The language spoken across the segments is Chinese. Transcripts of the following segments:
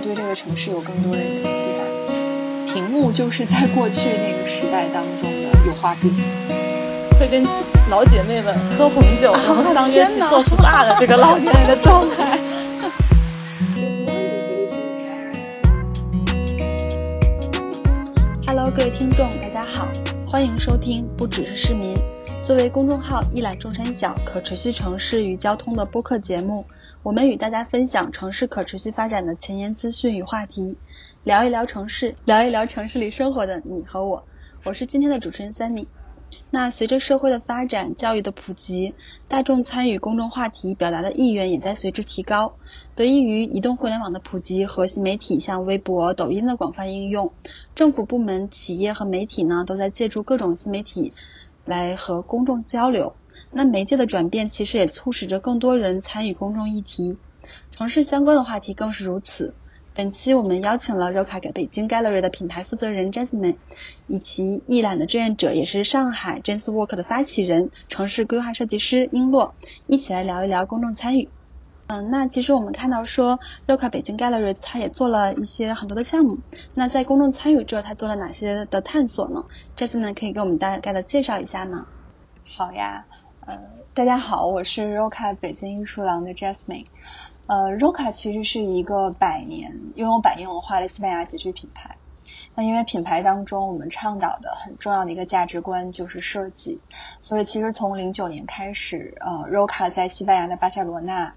以对这个城市有更多的一个期待。屏幕就是在过去那个时代当中的油画笔，会跟老姐妹们喝红酒，然后相约去做 SPA 的这个老年人的状态。Hello，各位听众，大家好，欢迎收听不只是市民。作为公众号“一览众山小”可持续城市与交通的播客节目，我们与大家分享城市可持续发展的前沿资讯与话题，聊一聊城市，聊一聊城市里生活的你和我。我是今天的主持人 Sunny。那随着社会的发展，教育的普及，大众参与公众话题表达的意愿也在随之提高。得益于移动互联网的普及和新媒体像微博、抖音的广泛应用，政府部门、企业和媒体呢，都在借助各种新媒体。来和公众交流，那媒介的转变其实也促使着更多人参与公众议题，城市相关的话题更是如此。本期我们邀请了 Roca 北京 Gallery 的品牌负责人 Jasmine，以及一览的志愿者，也是上海 j a n s Work 的发起人、城市规划设计师璎珞，一起来聊一聊公众参与。嗯，那其实我们看到说，Roca 北京 Gallery 它也做了一些很多的项目。那在公众参与这，它做了哪些的探索呢？这次呢，可以给我们大概的介绍一下吗？好呀，呃，大家好，我是 Roca 北京艺术廊的 Jasmine。呃，Roca 其实是一个百年拥有百年文化的西班牙家具品牌。那因为品牌当中我们倡导的很重要的一个价值观就是设计，所以其实从零九年开始，呃，Roca 在西班牙的巴塞罗那。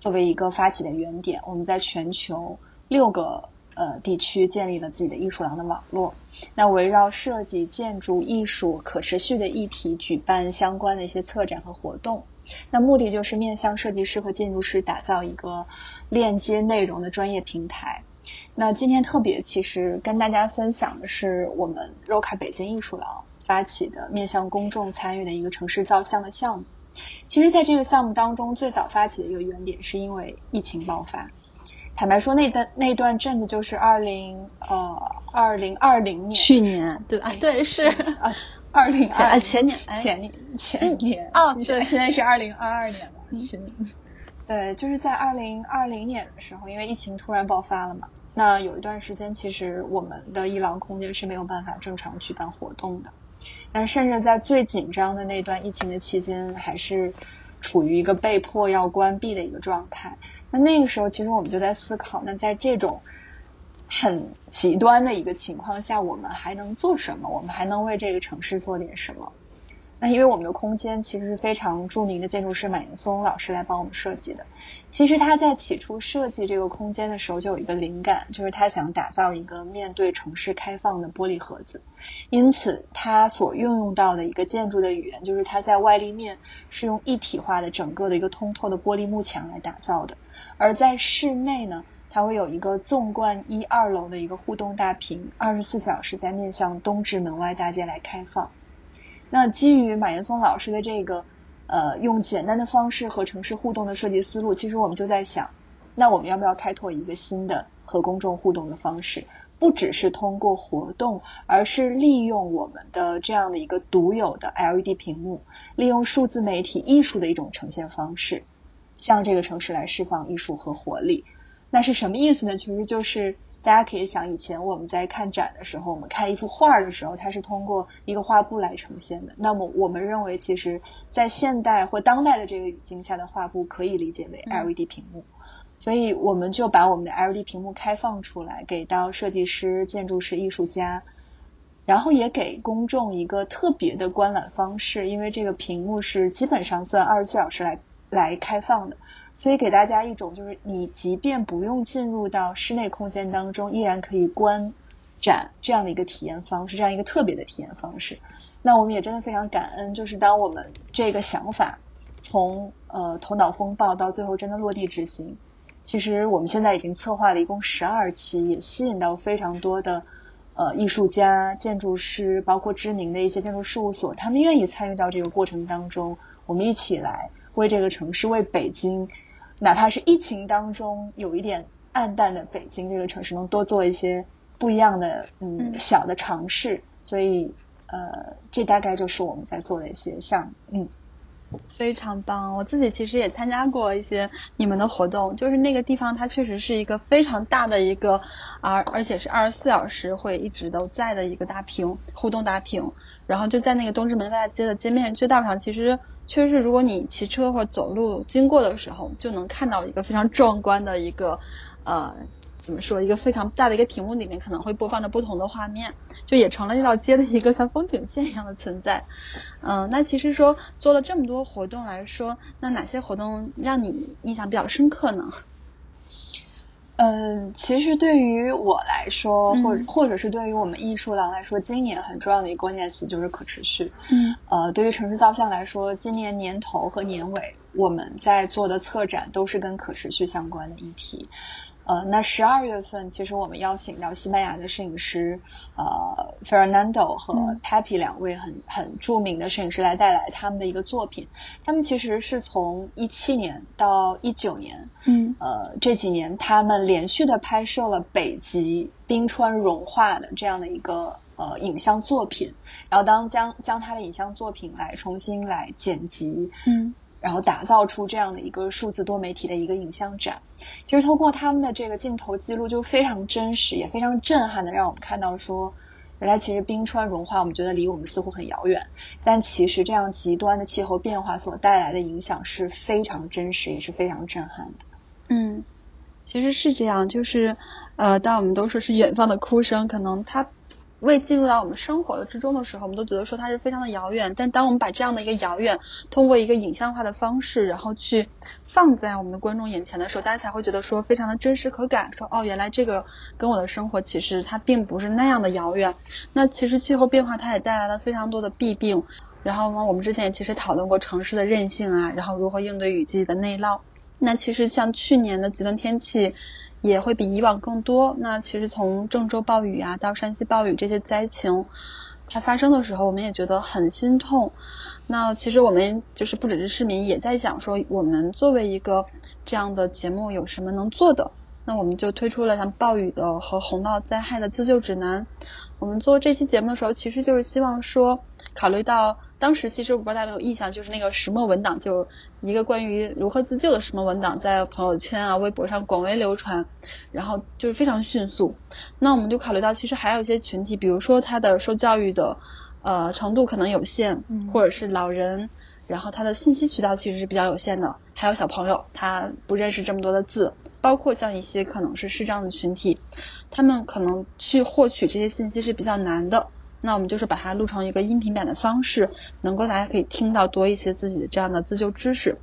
作为一个发起的原点，我们在全球六个呃地区建立了自己的艺术廊的网络。那围绕设计、建筑、艺术、可持续的议题，举办相关的一些策展和活动。那目的就是面向设计师和建筑师打造一个链接内容的专业平台。那今天特别其实跟大家分享的是我们 Roca 北京艺术廊发起的面向公众参与的一个城市造像的项目。其实，在这个项目当中，最早发起的一个原点是因为疫情爆发。坦白说，那段那段阵子就是二零呃二零二零年，去年对吧？对，是啊，二零二前年前年前年哦，对，现在是二零二二年了。前对，就是在二零二零年的时候，因为疫情突然爆发了嘛，那有一段时间，其实我们的伊朗空间是没有办法正常举办活动的。但甚至在最紧张的那段疫情的期间，还是处于一个被迫要关闭的一个状态。那那个时候，其实我们就在思考，那在这种很极端的一个情况下，我们还能做什么？我们还能为这个城市做点什么？那因为我们的空间其实是非常著名的建筑师马岩松老师来帮我们设计的。其实他在起初设计这个空间的时候就有一个灵感，就是他想打造一个面对城市开放的玻璃盒子。因此，他所运用到的一个建筑的语言，就是他在外立面是用一体化的整个的一个通透的玻璃幕墙来打造的。而在室内呢，它会有一个纵贯一二楼的一个互动大屏，二十四小时在面向东直门外大街来开放。那基于马岩松老师的这个呃用简单的方式和城市互动的设计思路，其实我们就在想，那我们要不要开拓一个新的和公众互动的方式？不只是通过活动，而是利用我们的这样的一个独有的 LED 屏幕，利用数字媒体艺术的一种呈现方式，向这个城市来释放艺术和活力。那是什么意思呢？其实就是。大家可以想，以前我们在看展的时候，我们看一幅画的时候，它是通过一个画布来呈现的。那么，我们认为，其实，在现代或当代的这个语境下的画布，可以理解为 LED 屏幕。所以，我们就把我们的 LED 屏幕开放出来，给到设计师、建筑师、艺术家，然后也给公众一个特别的观览方式，因为这个屏幕是基本上算二十四小时来来开放的。所以给大家一种，就是你即便不用进入到室内空间当中，依然可以观展这样的一个体验方式，这样一个特别的体验方式。那我们也真的非常感恩，就是当我们这个想法从呃头脑风暴到最后真的落地执行，其实我们现在已经策划了一共十二期，也吸引到非常多的呃艺术家、建筑师，包括知名的一些建筑事务所，他们愿意参与到这个过程当中，我们一起来为这个城市，为北京。哪怕是疫情当中有一点暗淡的北京这个城市，能多做一些不一样的嗯小的尝试，所以呃，这大概就是我们在做的一些项目。嗯非常棒！我自己其实也参加过一些你们的活动，就是那个地方它确实是一个非常大的一个，而而且是二十四小时会一直都在的一个大屏互动大屏，然后就在那个东直门大街的街面街道上，其实确实是如果你骑车或走路经过的时候，就能看到一个非常壮观的一个呃。怎么说？一个非常大的一个屏幕里面可能会播放着不同的画面，就也成了这条街的一个像风景线一样的存在。嗯，那其实说做了这么多活动来说，那哪些活动让你印象比较深刻呢？嗯，其实对于我来说，或者或者是对于我们艺术廊来说，今年很重要的一个关键词就是可持续。嗯，呃，对于城市造像来说，今年年头和年尾我们在做的策展都是跟可持续相关的议题。呃，那十二月份其实我们邀请到西班牙的摄影师呃 Fernando 和 Pepe 两位很很著名的摄影师来带来他们的一个作品。他们其实是从一七年到一九年，嗯，呃这几年他们连续的拍摄了北极冰川融化的这样的一个呃影像作品，然后当将将他的影像作品来重新来剪辑，嗯。然后打造出这样的一个数字多媒体的一个影像展，其实通过他们的这个镜头记录，就非常真实，也非常震撼的让我们看到说，原来其实冰川融化，我们觉得离我们似乎很遥远，但其实这样极端的气候变化所带来的影响是非常真实，也是非常震撼的。嗯，其实是这样，就是呃，当我们都说是远方的哭声，可能它。未进入到我们生活的之中的时候，我们都觉得说它是非常的遥远。但当我们把这样的一个遥远，通过一个影像化的方式，然后去放在我们的观众眼前的时候，大家才会觉得说非常的真实可感。说哦，原来这个跟我的生活其实它并不是那样的遥远。那其实气候变化它也带来了非常多的弊病。然后呢，我们之前也其实讨论过城市的韧性啊，然后如何应对雨季的内涝。那其实像去年的极端天气。也会比以往更多。那其实从郑州暴雨啊到山西暴雨这些灾情，它发生的时候，我们也觉得很心痛。那其实我们就是不只是市民，也在想说，我们作为一个这样的节目，有什么能做的？那我们就推出了像暴雨的和洪涝灾害的自救指南。我们做这期节目的时候，其实就是希望说，考虑到。当时其实我不知道大家有没有印象，就是那个石墨文档，就一个关于如何自救的石墨文档，在朋友圈啊、微博上广为流传，然后就是非常迅速。那我们就考虑到，其实还有一些群体，比如说他的受教育的呃程度可能有限，或者是老人，然后他的信息渠道其实是比较有限的，还有小朋友他不认识这么多的字，包括像一些可能是视障的群体，他们可能去获取这些信息是比较难的。那我们就是把它录成一个音频版的方式，能够大家可以听到多一些自己的这样的自救知识，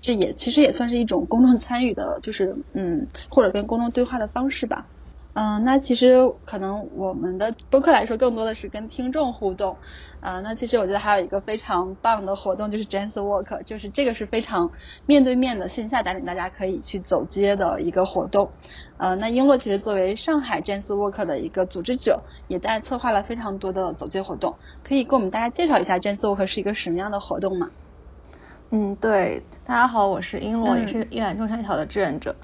这也其实也算是一种公众参与的，就是嗯，或者跟公众对话的方式吧。嗯，那其实可能我们的播客来说，更多的是跟听众互动。啊，那其实我觉得还有一个非常棒的活动，就是 Jazz Walk，就是这个是非常面对面的线下带领大家可以去走街的一个活动。呃，那璎珞其实作为上海 Jazz Walk 的一个组织者，也在策划了非常多的走街活动。可以给我们大家介绍一下 Jazz Walk 是一个什么样的活动吗？嗯，对，大家好，我是璎珞，也是一览众山小的志愿者。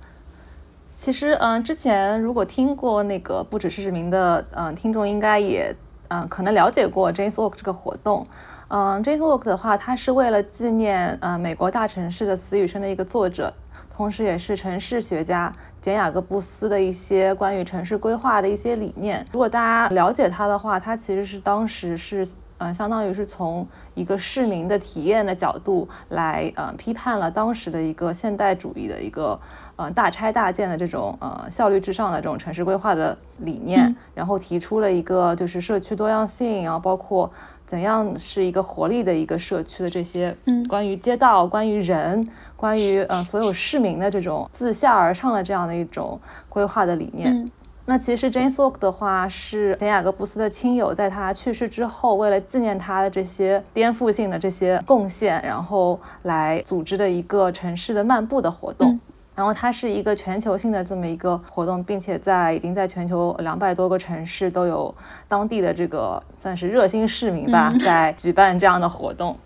其实，嗯，之前如果听过那个不只是市民的，嗯，听众应该也，嗯，可能了解过 James Walk 这个活动。嗯，James Walk 的话，它是为了纪念，呃，美国大城市的死与生的一个作者，同时也是城市学家简雅各布斯的一些关于城市规划的一些理念。如果大家了解他的话，他其实是当时是。嗯，相当于是从一个市民的体验的角度来，呃，批判了当时的一个现代主义的一个，呃，大拆大建的这种，呃，效率至上的这种城市规划的理念，然后提出了一个就是社区多样性，然后包括怎样是一个活力的一个社区的这些，嗯，关于街道、关于人、关于呃所有市民的这种自下而上的这样的一种规划的理念。那其实 James Walk 的话是简雅各布斯的亲友在他去世之后，为了纪念他的这些颠覆性的这些贡献，然后来组织的一个城市的漫步的活动。然后它是一个全球性的这么一个活动，并且在已经在全球两百多个城市都有当地的这个算是热心市民吧，在举办这样的活动。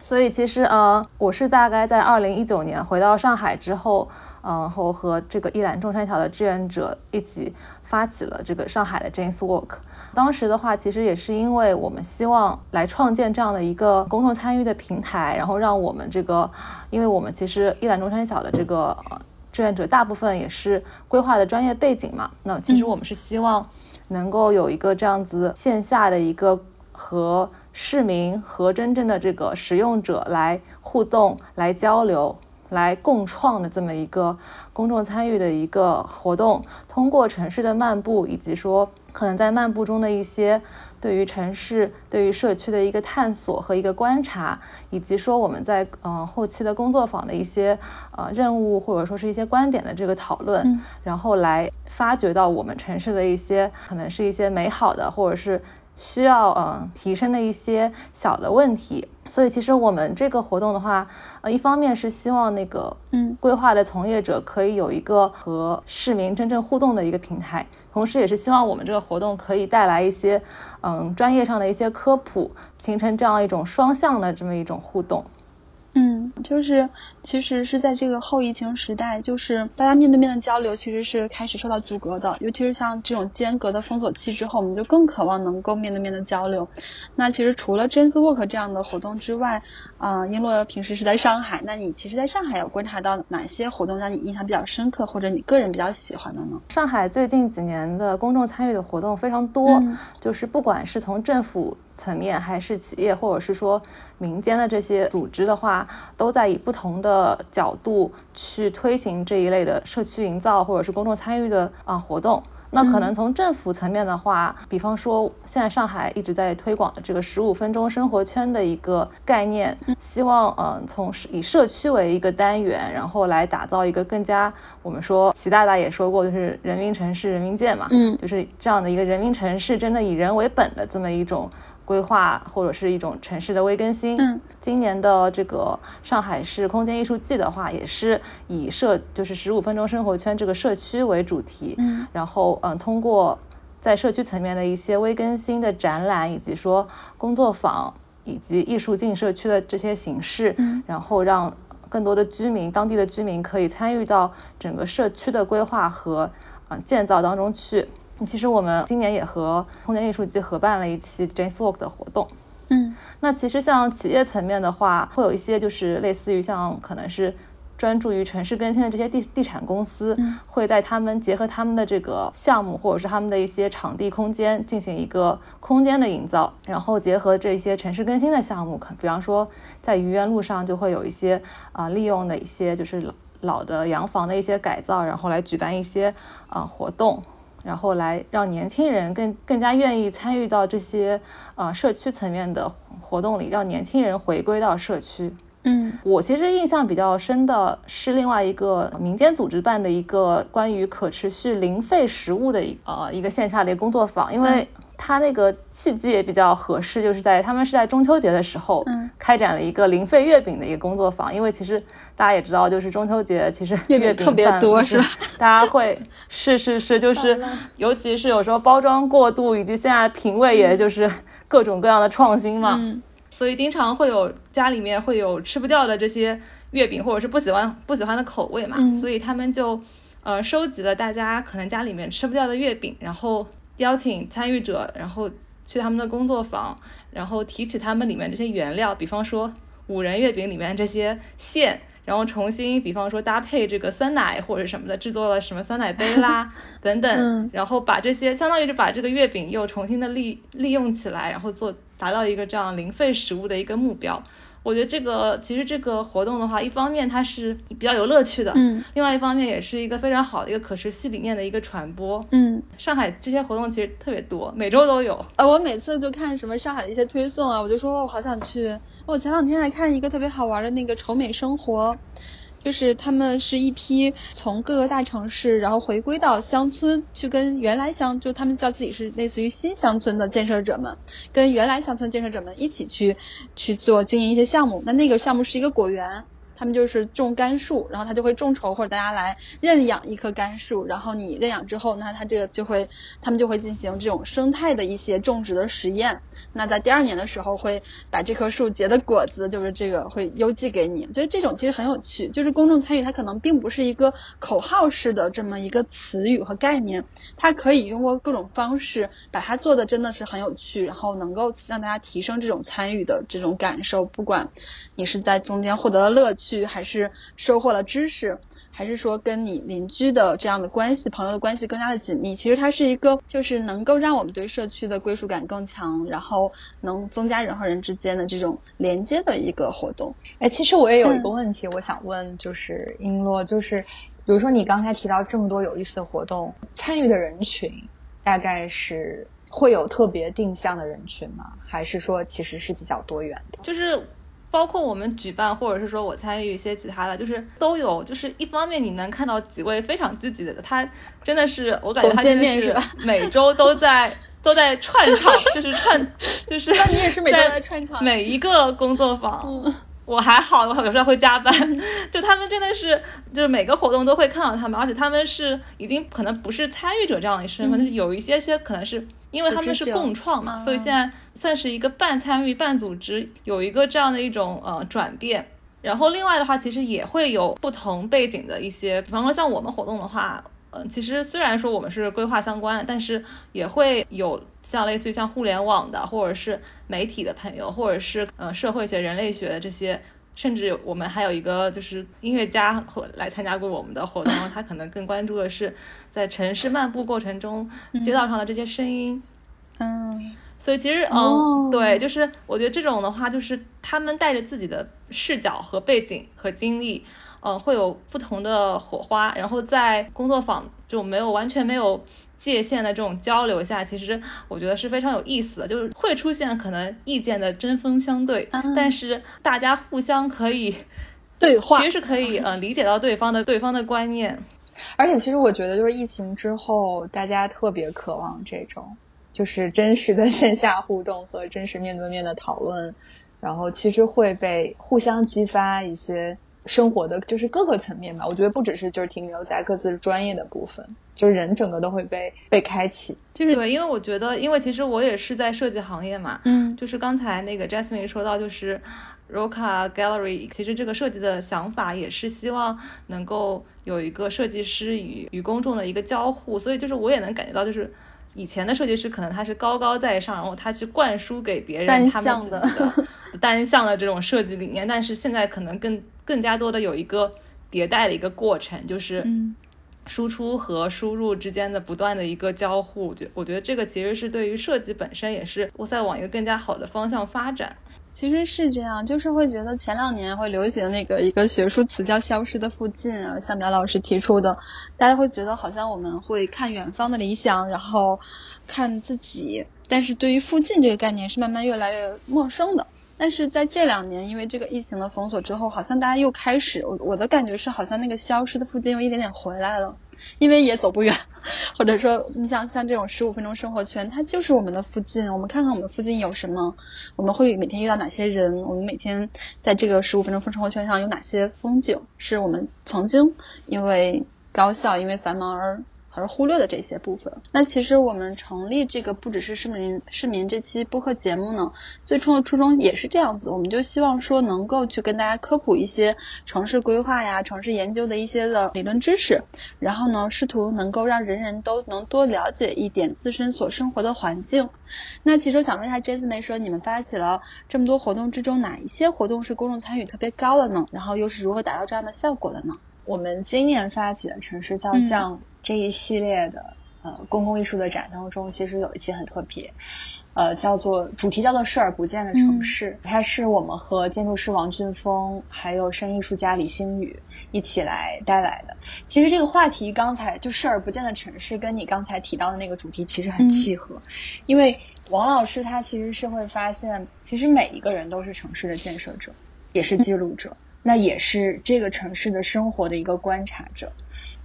所以其实呃，我是大概在二零一九年回到上海之后，嗯，后和这个一览众山小的志愿者一起发起了这个上海的 Jane's Walk。当时的话，其实也是因为我们希望来创建这样的一个公众参与的平台，然后让我们这个，因为我们其实一览众山小的这个志愿者大部分也是规划的专业背景嘛，那其实我们是希望能够有一个这样子线下的一个和市民和真正的这个使用者来互动、来交流、来共创的这么一个公众参与的一个活动，通过城市的漫步以及说。可能在漫步中的一些对于城市、对于社区的一个探索和一个观察，以及说我们在嗯后期的工作坊的一些呃任务或者说是一些观点的这个讨论，然后来发掘到我们城市的一些可能是一些美好的或者是需要嗯提升的一些小的问题。所以其实我们这个活动的话，呃，一方面是希望那个嗯规划的从业者可以有一个和市民真正互动的一个平台。同时，也是希望我们这个活动可以带来一些，嗯，专业上的一些科普，形成这样一种双向的这么一种互动。嗯，就是其实是在这个后疫情时代，就是大家面对面的交流其实是开始受到阻隔的，尤其是像这种间隔的封锁期之后，我们就更渴望能够面对面的交流。那其实除了 James Walk 这样的活动之外，啊，璎珞平时是在上海，那你其实在上海有观察到哪些活动让你印象比较深刻，或者你个人比较喜欢的呢？上海最近几年的公众参与的活动非常多，就是不管是从政府。层面还是企业或者是说民间的这些组织的话，都在以不同的角度去推行这一类的社区营造或者是公众参与的啊活动。那可能从政府层面的话，比方说现在上海一直在推广的这个十五分钟生活圈的一个概念，希望嗯从以社区为一个单元，然后来打造一个更加我们说习大大也说过，就是人民城市人民建嘛，嗯，就是这样的一个人民城市，真的以人为本的这么一种。规划或者是一种城市的微更新。嗯，今年的这个上海市空间艺术季的话，也是以社就是十五分钟生活圈这个社区为主题。嗯，然后嗯，通过在社区层面的一些微更新的展览，以及说工作坊以及艺术进社区的这些形式，嗯，然后让更多的居民、当地的居民可以参与到整个社区的规划和啊建造当中去。其实我们今年也和空间艺术季合办了一期 James Walk 的活动。嗯，那其实像企业层面的话，会有一些就是类似于像可能是专注于城市更新的这些地地产公司，会在他们结合他们的这个项目或者是他们的一些场地空间进行一个空间的营造，然后结合这些城市更新的项目，可比方说在愚园路上就会有一些啊利用的一些就是老老的洋房的一些改造，然后来举办一些啊活动。然后来让年轻人更更加愿意参与到这些呃社区层面的活动里，让年轻人回归到社区。嗯，我其实印象比较深的是另外一个民间组织办的一个关于可持续零废食物的一呃一个线下的工作坊，因为。他那个契机也比较合适，就是在他们是在中秋节的时候，嗯，开展了一个零费月饼的一个工作坊。因为其实大家也知道，就是中秋节其实月饼特别多，是吧？大家会是是是，就是尤其是有时候包装过度，以及现在品味也就是各种各样的创新嘛，所以经常会有家里面会有吃不掉的这些月饼，或者是不喜欢不喜欢的口味嘛，所以他们就呃收集了大家可能家里面吃不掉的月饼，然后。邀请参与者，然后去他们的工作坊，然后提取他们里面这些原料，比方说五仁月饼里面这些馅，然后重新，比方说搭配这个酸奶或者什么的，制作了什么酸奶杯啦 等等，然后把这些相当于是把这个月饼又重新的利利用起来，然后做达到一个这样零废食物的一个目标。我觉得这个其实这个活动的话，一方面它是比较有乐趣的，嗯，另外一方面也是一个非常好的一个可持续理念的一个传播，嗯，上海这些活动其实特别多，每周都有。呃，我每次就看什么上海的一些推送啊，我就说我好想去。我前两天还看一个特别好玩的那个丑美生活。就是他们是一批从各个大城市，然后回归到乡村去跟原来乡，就他们叫自己是类似于新乡村的建设者们，跟原来乡村建设者们一起去去做经营一些项目。那那个项目是一个果园，他们就是种甘树，然后他就会众筹或者大家来认养一棵甘树，然后你认养之后，那他这个就会他们就会进行这种生态的一些种植的实验。那在第二年的时候，会把这棵树结的果子，就是这个会邮寄给你。觉得这种其实很有趣，就是公众参与，它可能并不是一个口号式的这么一个词语和概念，它可以通过各种方式把它做的真的是很有趣，然后能够让大家提升这种参与的这种感受。不管你是在中间获得了乐趣，还是收获了知识。还是说跟你邻居的这样的关系、朋友的关系更加的紧密。其实它是一个，就是能够让我们对社区的归属感更强，然后能增加人和人之间的这种连接的一个活动。哎，其实我也有一个问题，我想问，就是璎珞，就是比如说你刚才提到这么多有意思的活动，参与的人群大概是会有特别定向的人群吗？还是说其实是比较多元的？就是。包括我们举办，或者是说我参与一些其他的，就是都有。就是一方面你能看到几位非常积极的，他真的是我感觉他真的是每周都在 都在串场，就是串，就是那你也是每周在串场，每一个工作坊。我还好，我有时候会加班。就他们真的是，就是每个活动都会看到他们，而且他们是已经可能不是参与者这样的身份，就是有一些些可能是因为他们是共创嘛，所以现在算是一个半参与半组织，有一个这样的一种呃转变。然后另外的话，其实也会有不同背景的一些，比方说像我们活动的话。嗯，其实虽然说我们是规划相关，但是也会有像类似于像互联网的，或者是媒体的朋友，或者是呃社会学、人类学的这些，甚至我们还有一个就是音乐家来参加过我们的活动，他可能更关注的是在城市漫步过程中街道上的这些声音。嗯，所以其实嗯，对，就是我觉得这种的话，就是他们带着自己的视角和背景和经历。呃，会有不同的火花，然后在工作坊就没有完全没有界限的这种交流下，其实我觉得是非常有意思的，就是会出现可能意见的针锋相对，但是大家互相可以对话，其实是可以呃理解到对方的对方的观念，而且其实我觉得就是疫情之后，大家特别渴望这种就是真实的线下互动和真实面对面的讨论，然后其实会被互相激发一些。生活的就是各个层面吧，我觉得不只是就是停留在各自专业的部分，就是人整个都会被被开启。就是对，因为我觉得，因为其实我也是在设计行业嘛，嗯，就是刚才那个 Jasmine 说到，就是 Roca Gallery，其实这个设计的想法也是希望能够有一个设计师与与公众的一个交互，所以就是我也能感觉到，就是以前的设计师可能他是高高在上，然后他去灌输给别人他们自己的单向的这种设计理念，但是现在可能更。更加多的有一个迭代的一个过程，就是输出和输入之间的不断的一个交互。就我觉得这个其实是对于设计本身也是我在往一个更加好的方向发展。其实是这样，就是会觉得前两年会流行那个一个学术词叫“消失的附近”，啊，像苗老师提出的，大家会觉得好像我们会看远方的理想，然后看自己，但是对于附近这个概念是慢慢越来越陌生的。但是在这两年，因为这个疫情的封锁之后，好像大家又开始，我我的感觉是，好像那个消失的附近有一点点回来了，因为也走不远，或者说，你像像这种十五分钟生活圈，它就是我们的附近，我们看看我们附近有什么，我们会每天遇到哪些人，我们每天在这个十五分钟生活圈上有哪些风景，是我们曾经因为高效，因为繁忙而。而忽略的这些部分。那其实我们成立这个不只是市民市民这期播客节目呢，最初的初衷也是这样子，我们就希望说能够去跟大家科普一些城市规划呀、城市研究的一些的理论知识，然后呢，试图能够让人人都能多了解一点自身所生活的环境。那其实我想问一下 Jasmine，说你们发起了这么多活动之中，哪一些活动是公众参与特别高的呢？然后又是如何达到这样的效果的呢？我们今年发起的城市造像这一系列的呃公共艺术的展当中，其实有一期很特别，呃，叫做主题叫做视而不见的城市，它是我们和建筑师王俊峰还有声艺术家李星宇一起来带来的。其实这个话题刚才就视而不见的城市，跟你刚才提到的那个主题其实很契合，因为王老师他其实是会发现，其实每一个人都是城市的建设者，也是记录者。那也是这个城市的生活的一个观察者，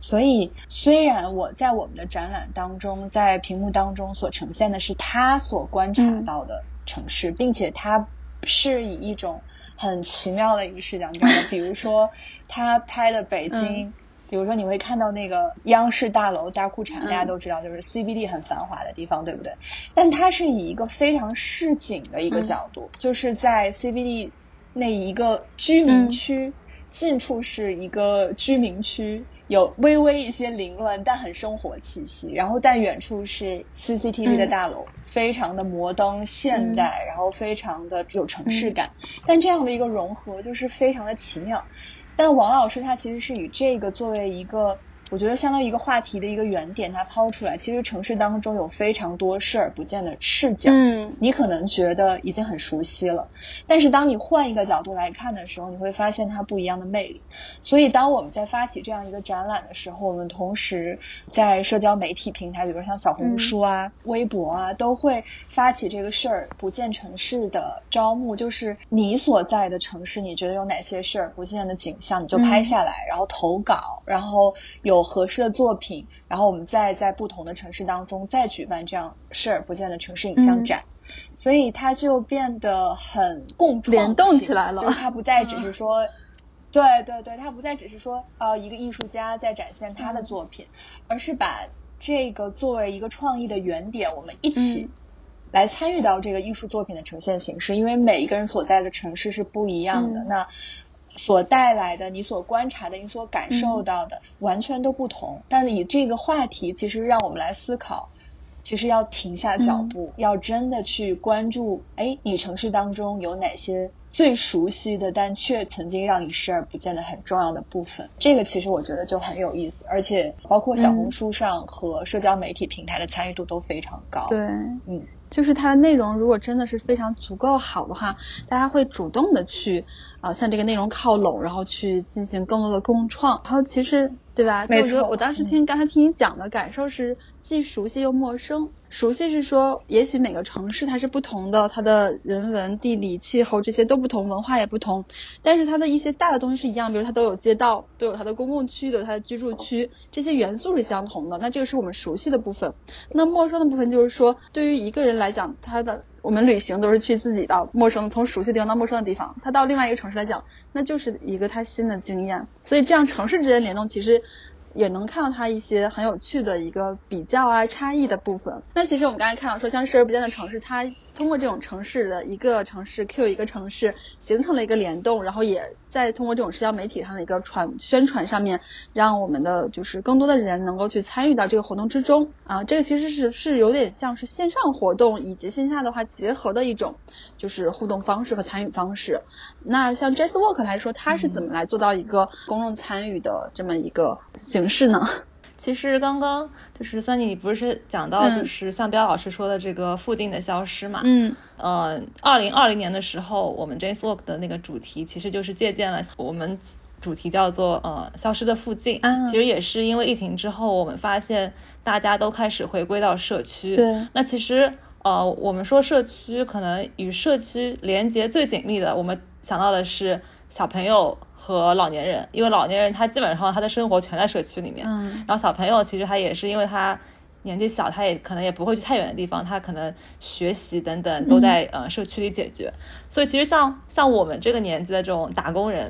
所以虽然我在我们的展览当中，在屏幕当中所呈现的是他所观察到的城市，并且他是以一种很奇妙的一个视角，你知道吗？比如说他拍的北京，比如说你会看到那个央视大楼大裤衩，大家都知道，就是 CBD 很繁华的地方，对不对？但它是以一个非常市井的一个角度，就是在 CBD 那一个居民区，近处是一个居民区。有微微一些凌乱，但很生活气息。然后，但远处是 CCTV 的大楼，非常的摩登现代，然后非常的有城市感。但这样的一个融合就是非常的奇妙。但王老师他其实是以这个作为一个。我觉得相当于一个话题的一个原点，它抛出来，其实城市当中有非常多视而不见的视角。嗯，你可能觉得已经很熟悉了，但是当你换一个角度来看的时候，你会发现它不一样的魅力。所以，当我们在发起这样一个展览的时候，我们同时在社交媒体平台，比如像小红书啊、微博啊，都会发起这个事儿不见城市的招募，就是你所在的城市，你觉得有哪些视而不见的景象，你就拍下来，然后投稿，然后有。合适的作品，然后我们再在不同的城市当中再举办这样视而不见的城市影像展，所以它就变得很共创联动起来了。就是它不再只是说，对对对，它不再只是说呃一个艺术家在展现他的作品，而是把这个作为一个创意的原点，我们一起来参与到这个艺术作品的呈现形式。因为每一个人所在的城市是不一样的，那。所带来的，你所观察的，你所感受到的，完全都不同。但以这个话题，其实让我们来思考，其实要停下脚步，要真的去关注，哎，你城市当中有哪些最熟悉的，但却曾经让你视而不见的很重要的部分。这个其实我觉得就很有意思，而且包括小红书上和社交媒体平台的参与度都非常高。对，嗯。就是它的内容如果真的是非常足够好的话，大家会主动的去啊向这个内容靠拢，然后去进行更多的共创。然后其实。对吧？我觉得我当时听刚才听你讲的感受是既熟悉又陌生。熟悉是说，也许每个城市它是不同的，它的人文、地理、气候这些都不同，文化也不同。但是它的一些大的东西是一样，比如它都有街道，都有它的公共区，都有它的居住区，这些元素是相同的。那这个是我们熟悉的部分。那陌生的部分就是说，对于一个人来讲，他的。我们旅行都是去自己的陌生，从熟悉的地方到陌生的地方。他到另外一个城市来讲，那就是一个他新的经验。所以这样城市之间联动，其实也能看到它一些很有趣的一个比较啊、差异的部分。那其实我们刚才看到说，像视而不见的城市，它。通过这种城市的一个城市 Q 一个城市，形成了一个联动，然后也在通过这种社交媒体上的一个传宣传上面，让我们的就是更多的人能够去参与到这个活动之中啊，这个其实是是有点像是线上活动以及线下的话结合的一种就是互动方式和参与方式。那像 Jazz Walk 来说，它是怎么来做到一个公众参与的这么一个形式呢？其实刚刚就是三妮，你不是讲到就是像彪老师说的这个附近的消失嘛？嗯，呃，二零二零年的时候，我们 James Walk 的那个主题其实就是借鉴了我们主题叫做呃消失的附近。嗯，其实也是因为疫情之后，我们发现大家都开始回归到社区。对，那其实呃我们说社区可能与社区连接最紧密的，我们想到的是小朋友。和老年人，因为老年人他基本上他的生活全在社区里面，嗯，然后小朋友其实他也是因为他年纪小，他也可能也不会去太远的地方，他可能学习等等都在呃社区里解决，所以其实像像我们这个年纪的这种打工人，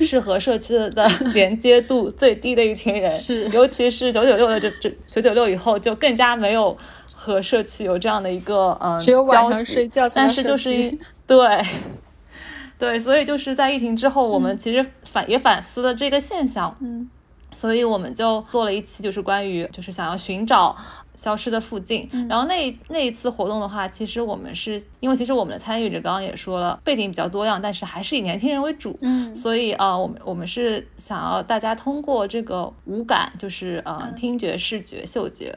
是和社区的连接度最低的一群人，是，尤其是九九六的这这九九六以后就更加没有和社区有这样的一个嗯只有晚上睡觉但是就是对。对，所以就是在疫情之后，我们其实反也反思了这个现象，嗯，所以我们就做了一期，就是关于就是想要寻找。消失的附近，然后那那一次活动的话，其实我们是因为其实我们的参与者刚刚也说了，背景比较多样，但是还是以年轻人为主，嗯，所以啊，我们我们是想要大家通过这个五感，就是呃听觉、视觉、嗅觉，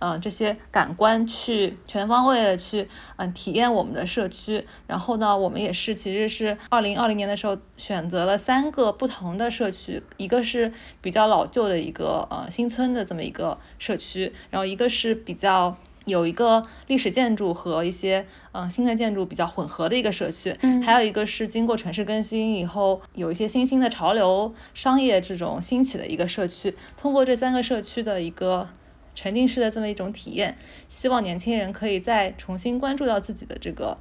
嗯这些感官去全方位的去嗯体验我们的社区。然后呢，我们也是其实是二零二零年的时候选择了三个不同的社区，一个是比较老旧的一个呃新村的这么一个社区，然后一个是。是比较有一个历史建筑和一些嗯新的建筑比较混合的一个社区，嗯，还有一个是经过城市更新以后有一些新兴的潮流商业这种兴起的一个社区。通过这三个社区的一个沉浸式的这么一种体验，希望年轻人可以再重新关注到自己的这个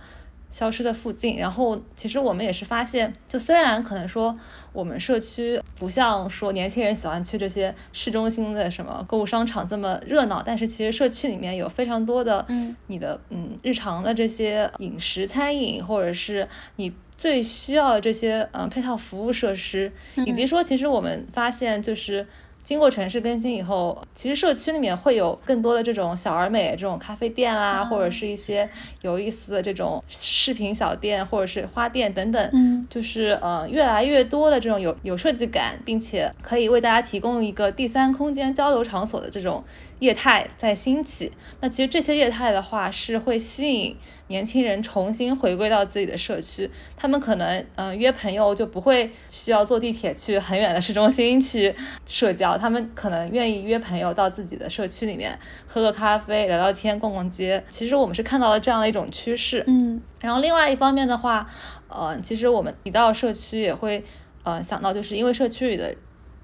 消失的附近。然后其实我们也是发现，就虽然可能说我们社区不像说年轻人喜欢去这些市中心的什么购物商场这么热闹，但是其实社区里面有非常多的嗯你的嗯日常的这些饮食餐饮，或者是你最需要的这些嗯配套服务设施，以及说其实我们发现就是。经过城市更新以后，其实社区里面会有更多的这种小而美这种咖啡店啦，啊或者是一些有意思的这种饰品小店，或者是花店等等。嗯就是呃越来越多的这种有有设计感，并且可以为大家提供一个第三空间交流场所的这种业态在兴起。那其实这些业态的话，是会吸引年轻人重新回归到自己的社区。他们可能嗯、呃约朋友就不会需要坐地铁去很远的市中心去社交，他们可能愿意约朋友到自己的社区里面喝个咖啡、聊聊天、逛逛街。其实我们是看到了这样的一种趋势。嗯然后另外一方面的话，呃，其实我们提到社区也会呃想到，就是因为社区里的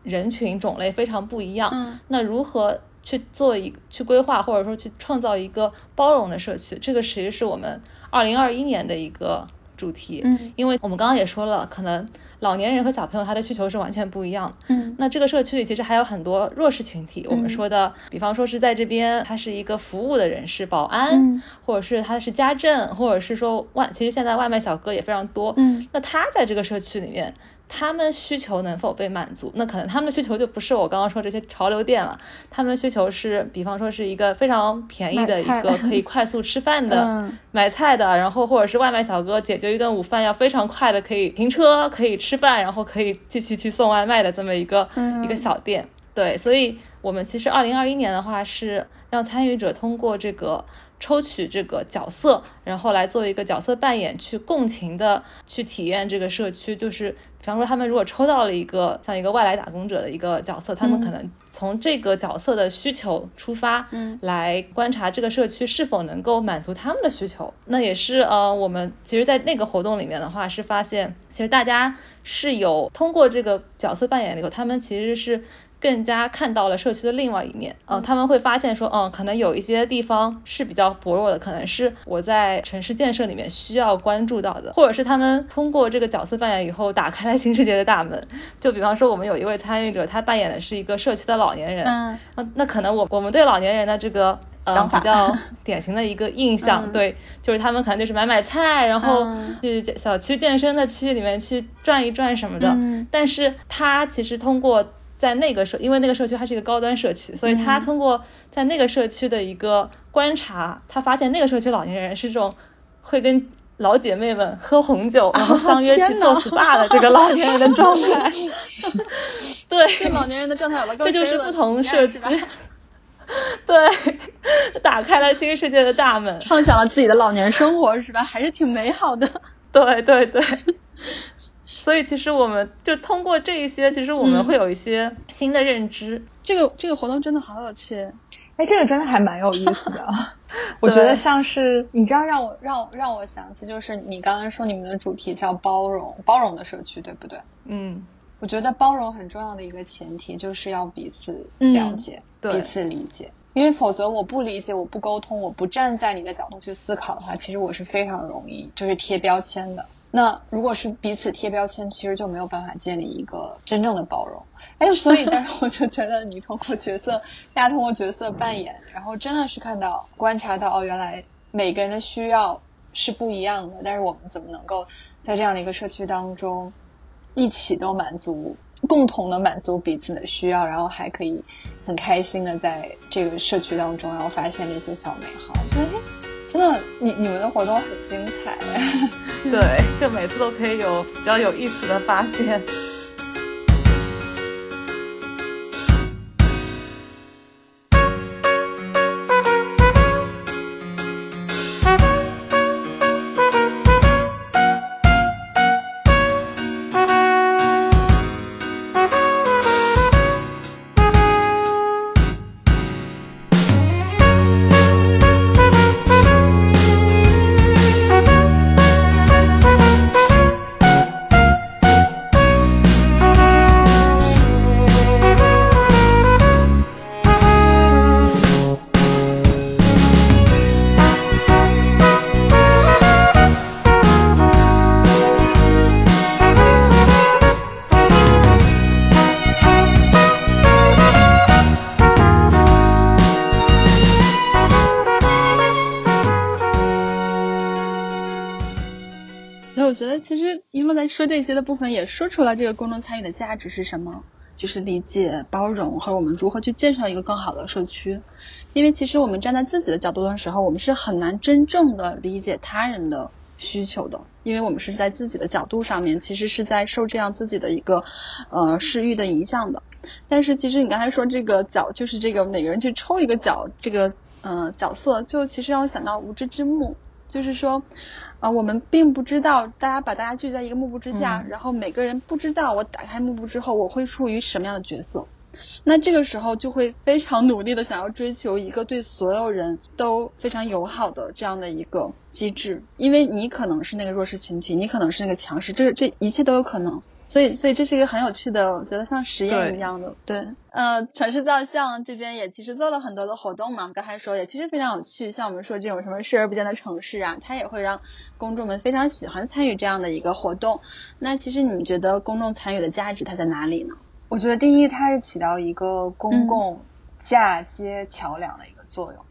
人群种类非常不一样，嗯那如何去做一去规划，或者说去创造一个包容的社区，这个其实是我们二零二一年的一个主题。嗯因为我们刚刚也说了，可能老年人和小朋友他的需求是完全不一样的。嗯那这个社区里其实还有很多弱势群体，我们嗯说的，比方说是在这边他是一个服务的人士，保安，嗯或者是他是家政，或者是说外，其实现在外卖小哥也非常多。嗯那他在这个社区里面，他们需求能否被满足？那可能他们的需求就不是我刚刚说这些潮流店了，他们的需求是，比方说是一个非常便宜的一个可以快速吃饭的。嗯买菜的，然后或者是外卖小哥解决一顿午饭要非常快的，可以停车，可以吃饭，然后可以继续去送外卖的这么一个、嗯一个小店。对，所以我们其实二零二一年的话是让参与者通过这个抽取这个角色，然后来做一个角色扮演，去共情的去体验这个社区。就是比方说，他们如果抽到了一个像一个外来打工者的一个角色，他们可能从这个角色的需求出发，嗯来观察这个社区是否能够满足他们的需求。那也是呃，我们其实，在那个活动里面的话，是发现其实大家是有通过这个角色扮演以后，他们其实是。更加看到了社区的另外一面，嗯、他们会发现说，嗯，可能有一些地方是比较薄弱的，可能是我在城市建设里面需要关注到的，或者是他们通过这个角色扮演以后，打开了新世界的大门。就比方说，我们有一位参与者，他扮演的是一个社区的老年人，嗯。那那可能我我们对老年人的这个呃想法。比较典型的一个印象，嗯。对，就是他们可能就是买买菜，然后嗯。去小区健身的区里面去转一转什么的。嗯。但是他其实通过在那个社，因为那个社区它是一个高端社区，所以他嗯通过在那个社区的一个观察，他发现那个社区老年人是这种会跟。老姐妹们喝红酒，然后相约去做 SPA 的这个老年人的状态，对，对老年人的状态有了更这就是不同社区，对，打开了新世界的大门。畅想了自己的老年生活是吧？还是挺美好的。对对对，所以其实我们就通过这一些，其实我们嗯会有一些新的认知。这个这个活动真的好有趣。哎，这个真的还蛮有意思的。我觉得像是你知道让我让让我想起，就是你刚刚说你们的主题叫包容，包容的社区，对不对？嗯，我觉得包容很重要的一个前提就是要彼此嗯了解、对彼此理解，因为否则我不理解、我不沟通、我不站在你的角度去思考的话，其实我是非常容易就是贴标签的。那如果是彼此贴标签，其实就没有办法建立一个真正的包容。哎，所以，但是我就觉得你通过角色，大家通过角色扮演，然后真的是看到、观察到，哦，原来每个人的需要是不一样的，但是我们怎么能够在这样的一个社区当中，一起都满足，共同的满足彼此的需要，然后还可以很开心的在这个社区当中，然后发现这些小美好。我觉得，哎，真的，你你们的活动很精彩。对，就每次都可以有比较有意思的发现。说这些的部分，也说出了这个公众参与的价值是什么，就是理解、包容和我们如何去建设一个更好的社区。因为其实我们站在自己的角度的时候，我们是很难真正的理解他人的需求的，因为我们是在自己的角度上面，其实是在受这样自己的一个呃视域的影响的。但是其实你刚才说这个角，就是这个每个人去抽一个角，这个呃角色，就其实让我想到无知之幕，就是说。啊，我们并不知道，大家把大家聚在一个幕布之下，然后每个人不知道我打开幕布之后我会处于什么样的角色，那这个时候就会非常努力的想要追求一个对所有人都非常友好的这样的一个机制，因为你可能是那个弱势群体，你可能是那个强势，这这一切都有可能。所以，所以这是一个很有趣的，我觉得像实验一样的。对，呃，城市造像这边也其实做了很多的活动嘛。刚才说也其实非常有趣，像我们说这种什么视而不见的城市啊，它也会让公众们非常喜欢参与这样的一个活动。那其实你们觉得公众参与的价值它在哪里呢？我觉得第一，它是起到一个公共嫁接桥梁的一个作用。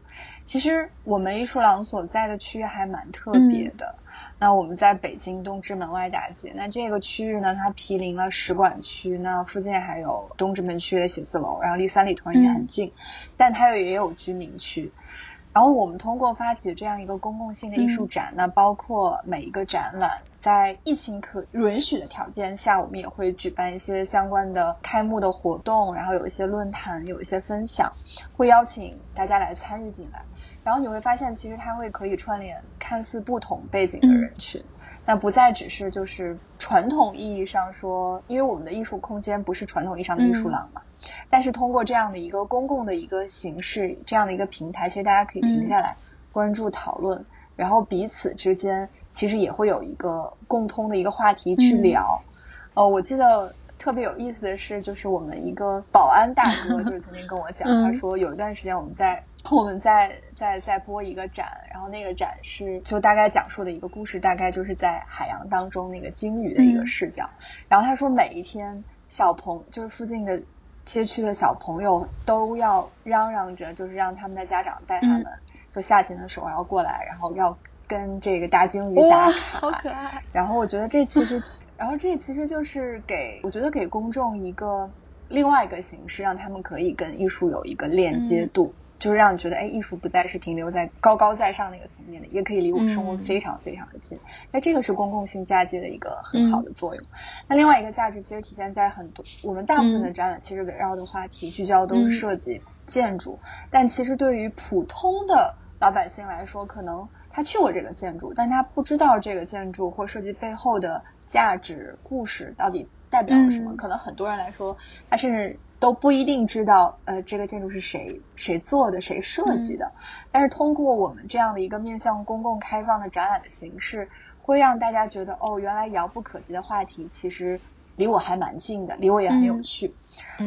其实我们艺术廊所在的区域还蛮特别的。那我们在北京东直门外大街，那这个区域呢，它毗邻了使馆区，那附近还有东直门区的写字楼，然后离三里屯也很近，但它又也有居民区。然后我们通过发起这样一个公共性的艺术展，那包括每一个展览，在疫情可允许的条件下，我们也会举办一些相关的开幕的活动，然后有一些论坛，有一些分享，会邀请大家来参与进来。然后你会发现，其实它会可以串联看似不同背景的人群，那不再只是就是传统意义上说，因为我们的艺术空间不是传统意义上的艺术廊嘛。但是通过这样的一个公共的一个形式，这样的一个平台，其实大家可以停下来关注讨论，然后彼此之间其实也会有一个共通的一个话题去聊。呃，我记得特别有意思的是，就是我们一个保安大哥 就是曾经跟我讲，他说有一段时间我们在。我们在在在播一个展，然后那个展是就大概讲述的一个故事，大概就是在海洋当中那个鲸鱼的一个视角。然后他说每一天小朋就是附近的街区的小朋友都要嚷嚷着，就是让他们的家长带他们，就夏天的时候然后过来，然后要跟这个大鲸鱼打卡。好可爱。然后我觉得这其实，然后这其实就是给我觉得给公众一个另外一个形式，让他们可以跟艺术有一个链接度。就是让你觉得，哎，艺术不再是停留在高高在上那个层面的，也可以离我们生活非常非常的近。那这个是公共性嫁接的一个很好的作用。那另外一个价值其实体现在很多，我们大部分的展览其实围绕的话题聚焦都是设计建筑，但其实对于普通的老百姓来说，可能他去过这个建筑，但他不知道这个建筑或设计背后的价值故事到底代表了什么。可能很多人来说，他甚至。都不一定知道，呃，这个建筑是谁谁做的，谁设计的。但是通过我们这样的一个面向公共开放的展览的形式，会让大家觉得，哦，原来遥不可及的话题其实离我还蛮近的，离我也很有趣。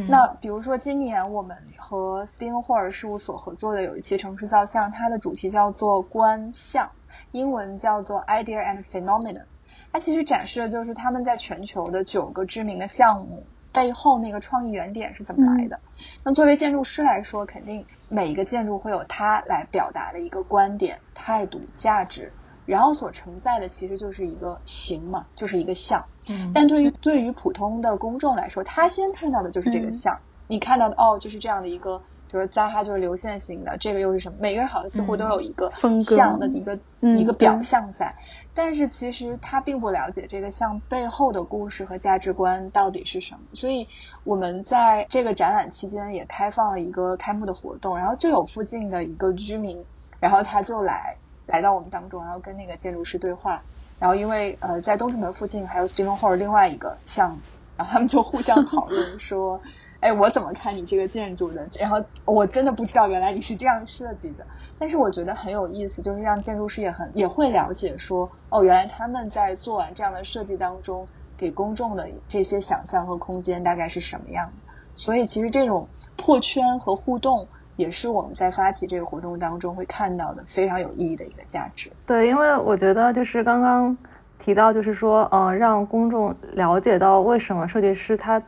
那比如说今年我们和斯汀霍尔事务所合作的有一期城市造像，它的主题叫做观象，英文叫做 Idea and Phenomenon。它其实展示的就是他们在全球的九个知名的项目。背后那个创意原点是怎么来的？那作为建筑师来说，肯定每一个建筑会有它来表达的一个观点、态度、价值，然后所承载的其实就是一个形嘛，就是一个像。嗯。但对于对于普通的公众来说，他先看到的就是这个像，你看到的哦，就是这样的一个。就是扎哈就是流线型的，这个又是什么？每个人好像似乎都有一个像的一个一个表象在，但是其实他并不了解这个像背后的故事和价值观到底是什么。所以我们在这个展览期间也开放了一个开幕的活动，然后就有附近的一个居民，然后他就来来到我们当中，然后跟那个建筑师对话。然后因为呃在东直门附近还有 Stephen Hall 另外一个像，然后他们就互相讨论说。哎，我怎么看你这个建筑的？然后我真的不知道原来你是这样设计的。但是我觉得很有意思，就是让建筑师也很也会了解说，哦，原来他们在做完这样的设计当中，给公众的这些想象和空间大概是什么样的。所以其实这种破圈和互动，也是我们在发起这个活动当中会看到的非常有意义的一个价值。对，因为我觉得就是刚刚提到，就是说，嗯，让公众了解到为什么设计师他。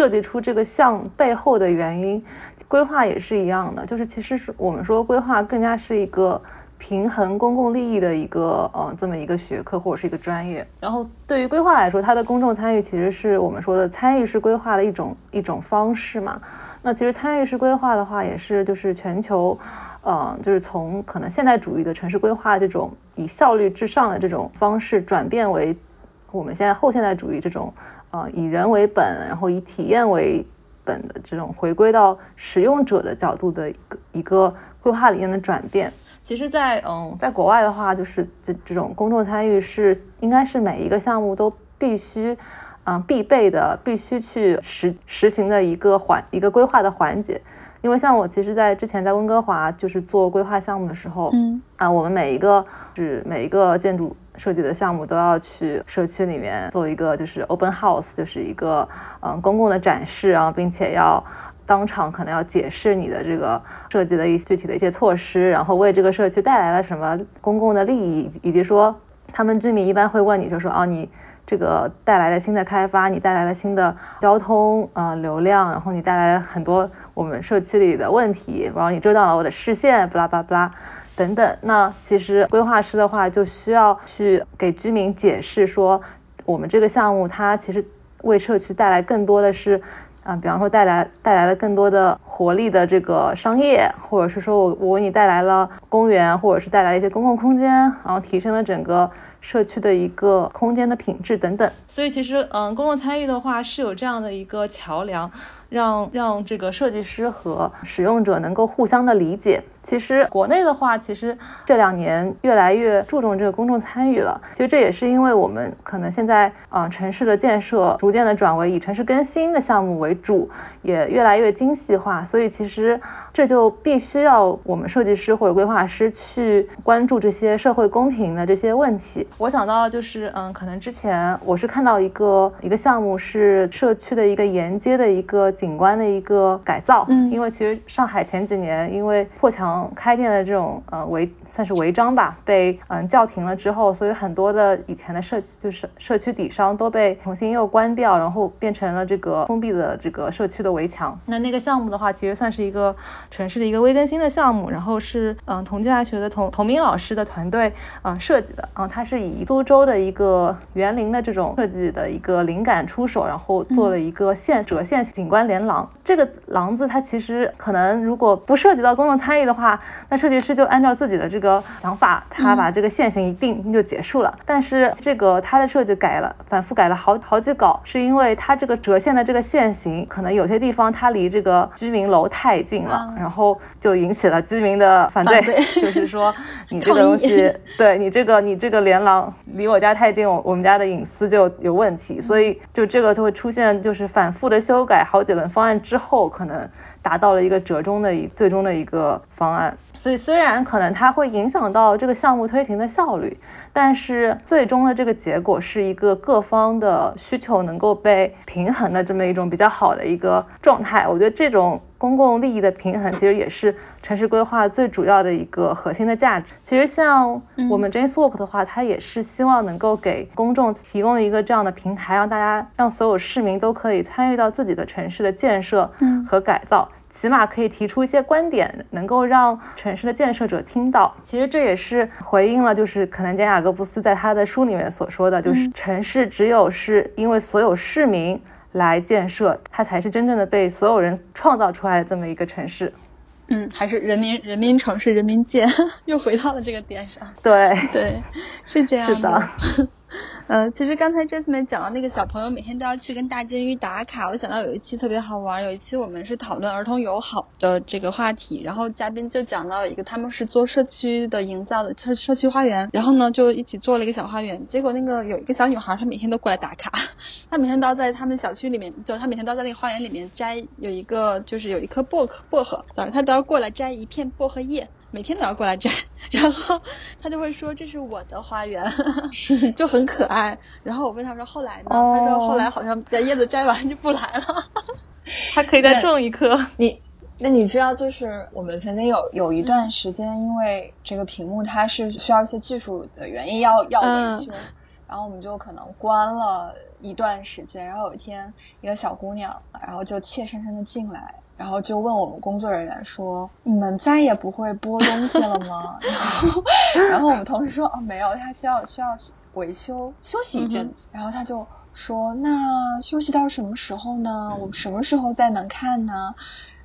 设计出这个项背后的原因，规划也是一样的，就是其实是我们说规划更加是一个平衡公共利益的一个呃这么一个学科或者是一个专业。然后对于规划来说，它的公众参与其实是我们说的参与式规划的一种一种方式嘛。那其实参与式规划的话，也是就是全球，呃，就是从可能现代主义的城市规划这种以效率至上的这种方式转变为我们现在后现代主义这种呃以人为本，然后以体验为。本的这种回归到使用者的角度的一个一个规划理念的转变，其实，在嗯，在国外的话，就是这这种公众参与是应该是每一个项目都必须嗯必备的，必须去实实行的一个环一个规划的环节。因为像我其实，在之前在温哥华就是做规划项目的时候，嗯啊，我们每一个是每一个建筑。设计的项目都要去社区里面做一个就是 open house，就是一个嗯公共的展示啊，并且要当场可能要解释你的这个设计的一具体的一些措施，然后为这个社区带来了什么公共的利益，以及说他们居民一般会问你，就说啊你这个带来了新的开发，你带来了新的交通呃流量，然后你带来了很多我们社区里的问题，然后你遮挡了我的视线，布拉布拉布拉。等等，那其实规划师的话就需要去给居民解释说，我们这个项目它其实为社区带来更多的是，啊，比方说带来带来了更多的活力的这个商业，或者是说我我给你带来了公园，或者是带来一些公共空间，然后提升了整个。社区的一个空间的品质等等，所以其实，嗯，公众参与的话是有这样的一个桥梁，让让这个设计师和使用者能够互相的理解。其实国内的话，其实这两年越来越注重这个公众参与了。其实这也是因为我们可能现在，嗯，城市的建设逐渐的转为以城市更新的项目为主，也越来越精细化，所以其实。这就必须要我们设计师或者规划师去关注这些社会公平的这些问题。我想到就是，嗯，可能之前我是看到一个一个项目是社区的一个沿街的一个景观的一个改造。嗯，因为其实上海前几年因为破墙开店的这种呃违算是违章吧，被嗯叫停了之后，所以很多的以前的社区就是社区底商都被重新又关掉，然后变成了这个封闭的这个社区的围墙。那那个项目的话，其实算是一个。城市的一个微更新的项目，然后是嗯同济大学的同同明老师的团队啊设计的，啊，它是以苏州的一个园林的这种设计的一个灵感出手，然后做了一个线折线景观连廊。这个廊子它其实可能如果不涉及到公众参与的话，那设计师就按照自己的这个想法，他把这个线型一定就结束了。但是这个他的设计改了，反复改了好好几稿，是因为他这个折线的这个线型，可能有些地方它离这个居民楼太近了。然后就引起了居民的反对，就是说你这个东西，对你这个你这个连廊离我家太近，我我们家的隐私就有问题，所以就这个就会出现，就是反复的修改好几轮方案之后，可能达到了一个折中的一最终的一个方案。所以虽然可能它会影响到这个项目推行的效率，但是最终的这个结果是一个各方的需求能够被平衡的这么一种比较好的一个状态。我觉得这种。公共利益的平衡其实也是城市规划最主要的一个核心的价值。其实像我们 James Walk 的话，它也是希望能够给公众提供一个这样的平台，让大家让所有市民都可以参与到自己的城市的建设和改造，起码可以提出一些观点，能够让城市的建设者听到。其实这也是回应了，就是可能简雅各布斯在他的书里面所说的，就是城市只有是因为所有市民。来建设，它才是真正的被所有人创造出来的这么一个城市。嗯，还是人民人民城市人民建，又回到了这个点上。对对，是这样的。嗯，其实刚才 Jasmine 讲到那个小朋友每天都要去跟大金鱼打卡，我想到有一期特别好玩，有一期我们是讨论儿童友好的这个话题，然后嘉宾就讲到一个他们是做社区的营造的社社区花园，然后呢就一起做了一个小花园，结果那个有一个小女孩，她每天都过来打卡，她每天都要在他们小区里面，就她每天都要在那个花园里面摘有一个就是有一颗薄荷薄荷，早上她都要过来摘一片薄荷叶。每天都要过来摘，然后他就会说这是我的花园，就很可爱。然后我问他说后来呢？他说后来好像把叶子摘完就不来了。他可以再种一棵。你那你知道，就是我们曾经有有一段时间，因为这个屏幕它是需要一些技术的原因要要维修。然后我们就可能关了一段时间，然后有一天一个小姑娘，然后就怯生生的进来，然后就问我们工作人员说：“你们再也不会剥东西了吗？” 然后，然后我们同事说：“哦，没有，他需要需要维修休息一阵子。”然后他就说：“那休息到什么时候呢？我们什么时候再能看呢？”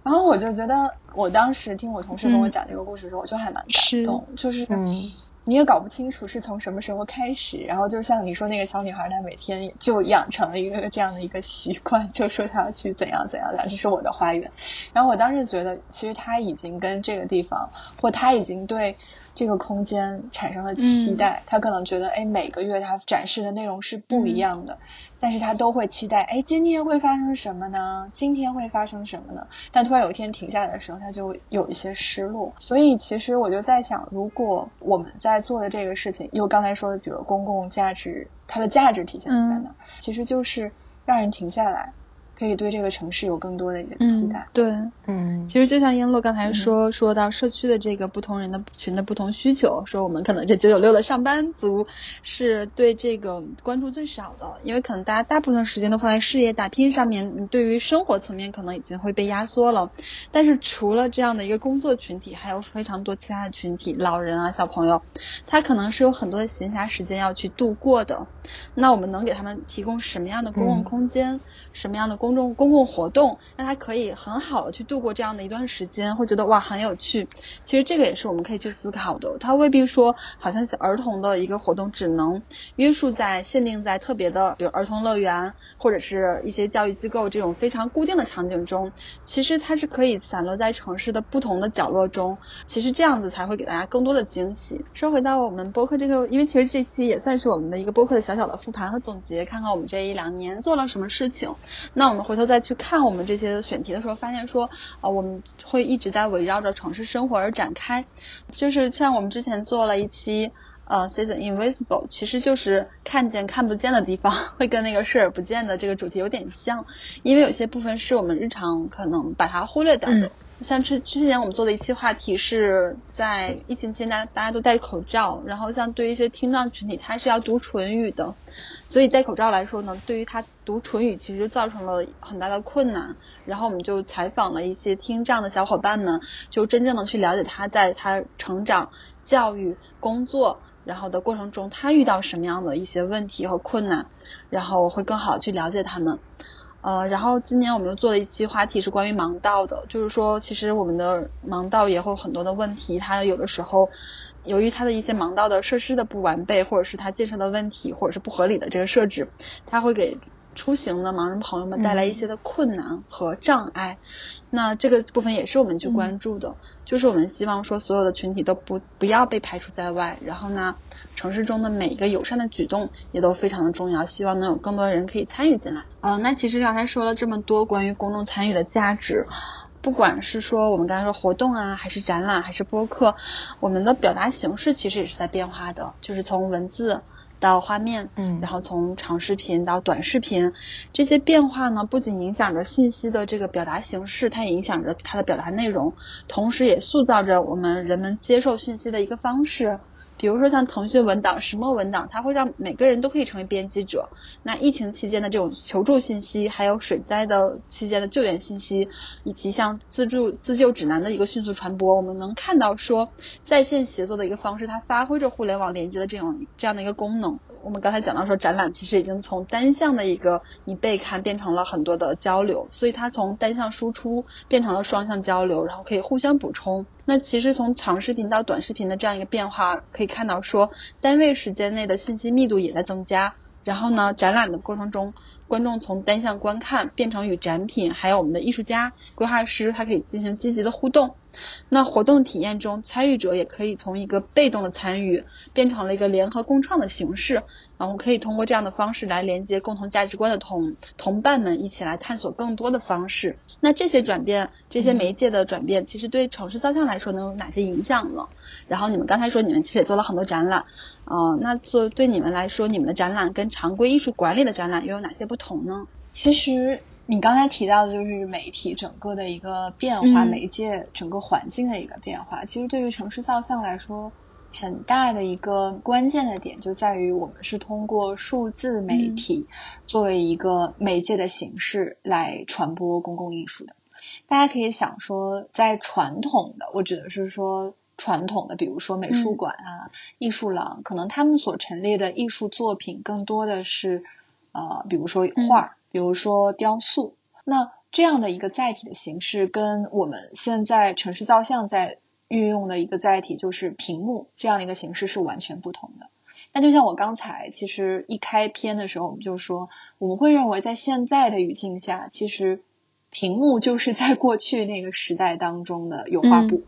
然后我就觉得，我当时听我同事跟我讲这个故事的时候，我就还蛮感动，就是嗯。你也搞不清楚是从什么时候开始，然后就像你说那个小女孩，她每天就养成了一个这样的一个习惯，就说她要去怎样怎样的，这是我的花园。然后我当时觉得，其实她已经跟这个地方，或她已经对。这个空间产生了期待，他可能觉得，哎，每个月他展示的内容是不一样的，但是他都会期待，哎，今天会发生什么呢？今天会发生什么呢？但突然有一天停下来的时候，他就有一些失落。所以其实我就在想，如果我们在做的这个事情，又刚才说的，比如公共价值，它的价值体现在哪？其实就是让人停下来。可以对这个城市有更多的一个期待。对，嗯，其实就像璎珞刚才说，说到社区的这个不同人的群的不同需求，说我们可能这九九六的上班族是对这个关注最少的，因为可能大家大部分时间都放在事业打拼上面，对于生活层面可能已经会被压缩了。但是除了这样的一个工作群体，还有非常多其他的群体，老人啊、小朋友，他可能是有很多的闲暇时间要去度过的。那我们能给他们提供什么样的公共空间？什么样的公众公共活动，让他可以很好的去度过这样的一段时间，会觉得哇很有趣。其实这个也是我们可以去思考的。他未必说，好像是儿童的一个活动只能约束在限定在特别的，比如儿童乐园或者是一些教育机构这种非常固定的场景中。其实它是可以散落在城市的不同的角落中。其实这样子才会给大家更多的惊喜。说回到我们播客这个，因为其实这期也算是我们的一个播客的小小的复盘和总结，看看我们这一两年做了什么事情。那我们回头再去看我们这些选题的时候，发现说啊，我们会一直在围绕着城市生活而展开。就是像我们之前做了一期呃，See the invisible，其实就是看见看不见的地方，会跟那个视而不见的这个主题有点像，因为有些部分是我们日常可能把它忽略掉的。像之之前我们做的一期话题是在疫情期间，大大家都戴口罩，然后像对于一些听障群体，他是要读唇语的，所以戴口罩来说呢，对于他读唇语其实造成了很大的困难。然后我们就采访了一些听障的小伙伴们，就真正的去了解他在他成长、教育、工作然后的过程中，他遇到什么样的一些问题和困难，然后会更好去了解他们。呃，然后今年我们又做了一期话题是关于盲道的，就是说其实我们的盲道也会有很多的问题，它有的时候由于它的一些盲道的设施的不完备，或者是它建设的问题，或者是不合理的这个设置，它会给。出行的盲人朋友们带来一些的困难和障碍，那这个部分也是我们去关注的，就是我们希望说所有的群体都不不要被排除在外，然后呢，城市中的每一个友善的举动也都非常的重要，希望能有更多的人可以参与进来。嗯，那其实刚才说了这么多关于公众参与的价值，不管是说我们刚才说活动啊，还是展览，还是播客，我们的表达形式其实也是在变化的，就是从文字。到画面，嗯，然后从长视频到短视频，这些变化呢，不仅影响着信息的这个表达形式，它也影响着它的表达内容，同时也塑造着我们人们接受讯息的一个方式。比如说像腾讯文档、石墨文档，它会让每个人都可以成为编辑者。那疫情期间的这种求助信息，还有水灾的期间的救援信息，以及像自助自救指南的一个迅速传播，我们能看到说在线协作的一个方式，它发挥着互联网连接的这种这样的一个功能。我们刚才讲到说，展览其实已经从单向的一个你被看变成了很多的交流，所以它从单向输出变成了双向交流，然后可以互相补充。那其实从长视频到短视频的这样一个变化，可以看到说单位时间内的信息密度也在增加。然后呢，展览的过程中。观众从单向观看变成与展品，还有我们的艺术家、规划师，他可以进行积极的互动。那活动体验中，参与者也可以从一个被动的参与，变成了一个联合共创的形式。然后可以通过这样的方式来连接共同价值观的同同伴们，一起来探索更多的方式。那这些转变，这些媒介的转变，其实对城市造像来说能有哪些影响呢？然后你们刚才说你们其实也做了很多展览，呃，那做对你们来说，你们的展览跟常规艺术管理的展览又有哪些不同呢？其实你刚才提到的就是媒体整个的一个变化，媒介整个环境的一个变化。其实对于城市造像来说。很大的一个关键的点就在于，我们是通过数字媒体作为一个媒介的形式来传播公共艺术的。大家可以想说，在传统的，我指的是说传统的，比如说美术馆啊、艺术廊，可能他们所陈列的艺术作品更多的是，呃，比如说画，比如说雕塑。那这样的一个载体的形式，跟我们现在城市造像在运用的一个载体，就是屏幕这样的一个形式是完全不同的。那就像我刚才其实一开篇的时候，我们就说，我们会认为在现在的语境下，其实。屏幕就是在过去那个时代当中的油画布，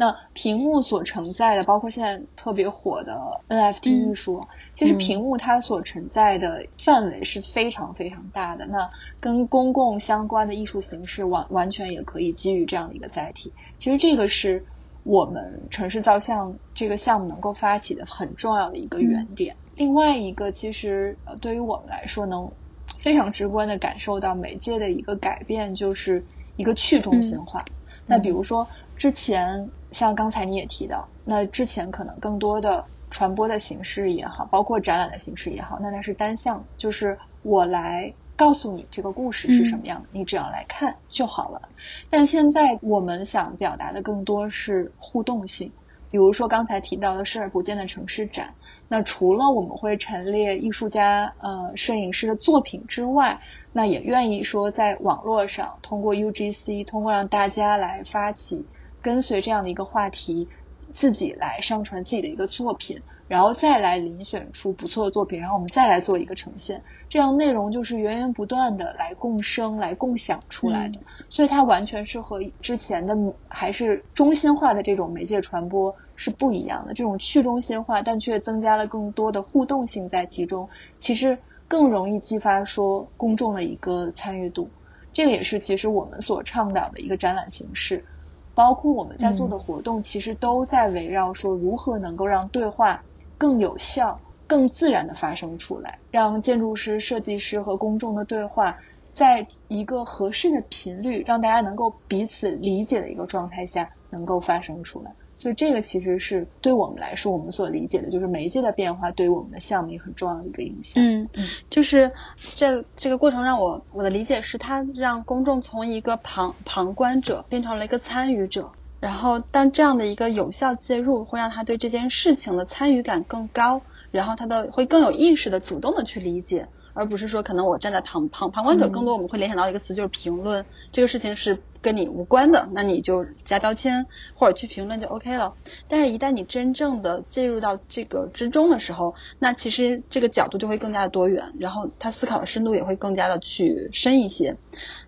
那屏幕所承载的，包括现在特别火的 NFT 艺术，其实屏幕它所承载的范围是非常非常大的。那跟公共相关的艺术形式完完全也可以基于这样的一个载体。其实这个是我们城市造像这个项目能够发起的很重要的一个原点。另外一个，其实呃对于我们来说能。非常直观的感受到媒介的一个改变，就是一个去中心化。那比如说之前，像刚才你也提到，那之前可能更多的传播的形式也好，包括展览的形式也好，那它是单向，就是我来告诉你这个故事是什么样的，你只要来看就好了。但现在我们想表达的更多是互动性，比如说刚才提到的视而不见的城市展。那除了我们会陈列艺术家、呃摄影师的作品之外，那也愿意说在网络上通过 UGC，通过让大家来发起跟随这样的一个话题，自己来上传自己的一个作品。然后再来遴选出不错的作品，然后我们再来做一个呈现，这样内容就是源源不断的来共生、来共享出来的。所以它完全是和之前的还是中心化的这种媒介传播是不一样的。这种去中心化，但却增加了更多的互动性在其中，其实更容易激发说公众的一个参与度。这个也是其实我们所倡导的一个展览形式，包括我们在做的活动，其实都在围绕说如何能够让对话。更有效、更自然的发生出来，让建筑师、设计师和公众的对话，在一个合适的频率，让大家能够彼此理解的一个状态下，能够发生出来。所以，这个其实是对我们来说，我们所理解的就是媒介的变化对于我们的项目也很重要的一个影响。嗯，就是这这个过程让我我的理解是，它让公众从一个旁旁观者变成了一个参与者。然后，但这样的一个有效介入，会让他对这件事情的参与感更高，然后他的会更有意识的主动的去理解。而不是说，可能我站在旁旁旁观者，更多我们会联想到一个词，就是评论。这个事情是跟你无关的，那你就加标签或者去评论就 OK 了。但是，一旦你真正的介入到这个之中的时候，那其实这个角度就会更加的多元，然后他思考的深度也会更加的去深一些。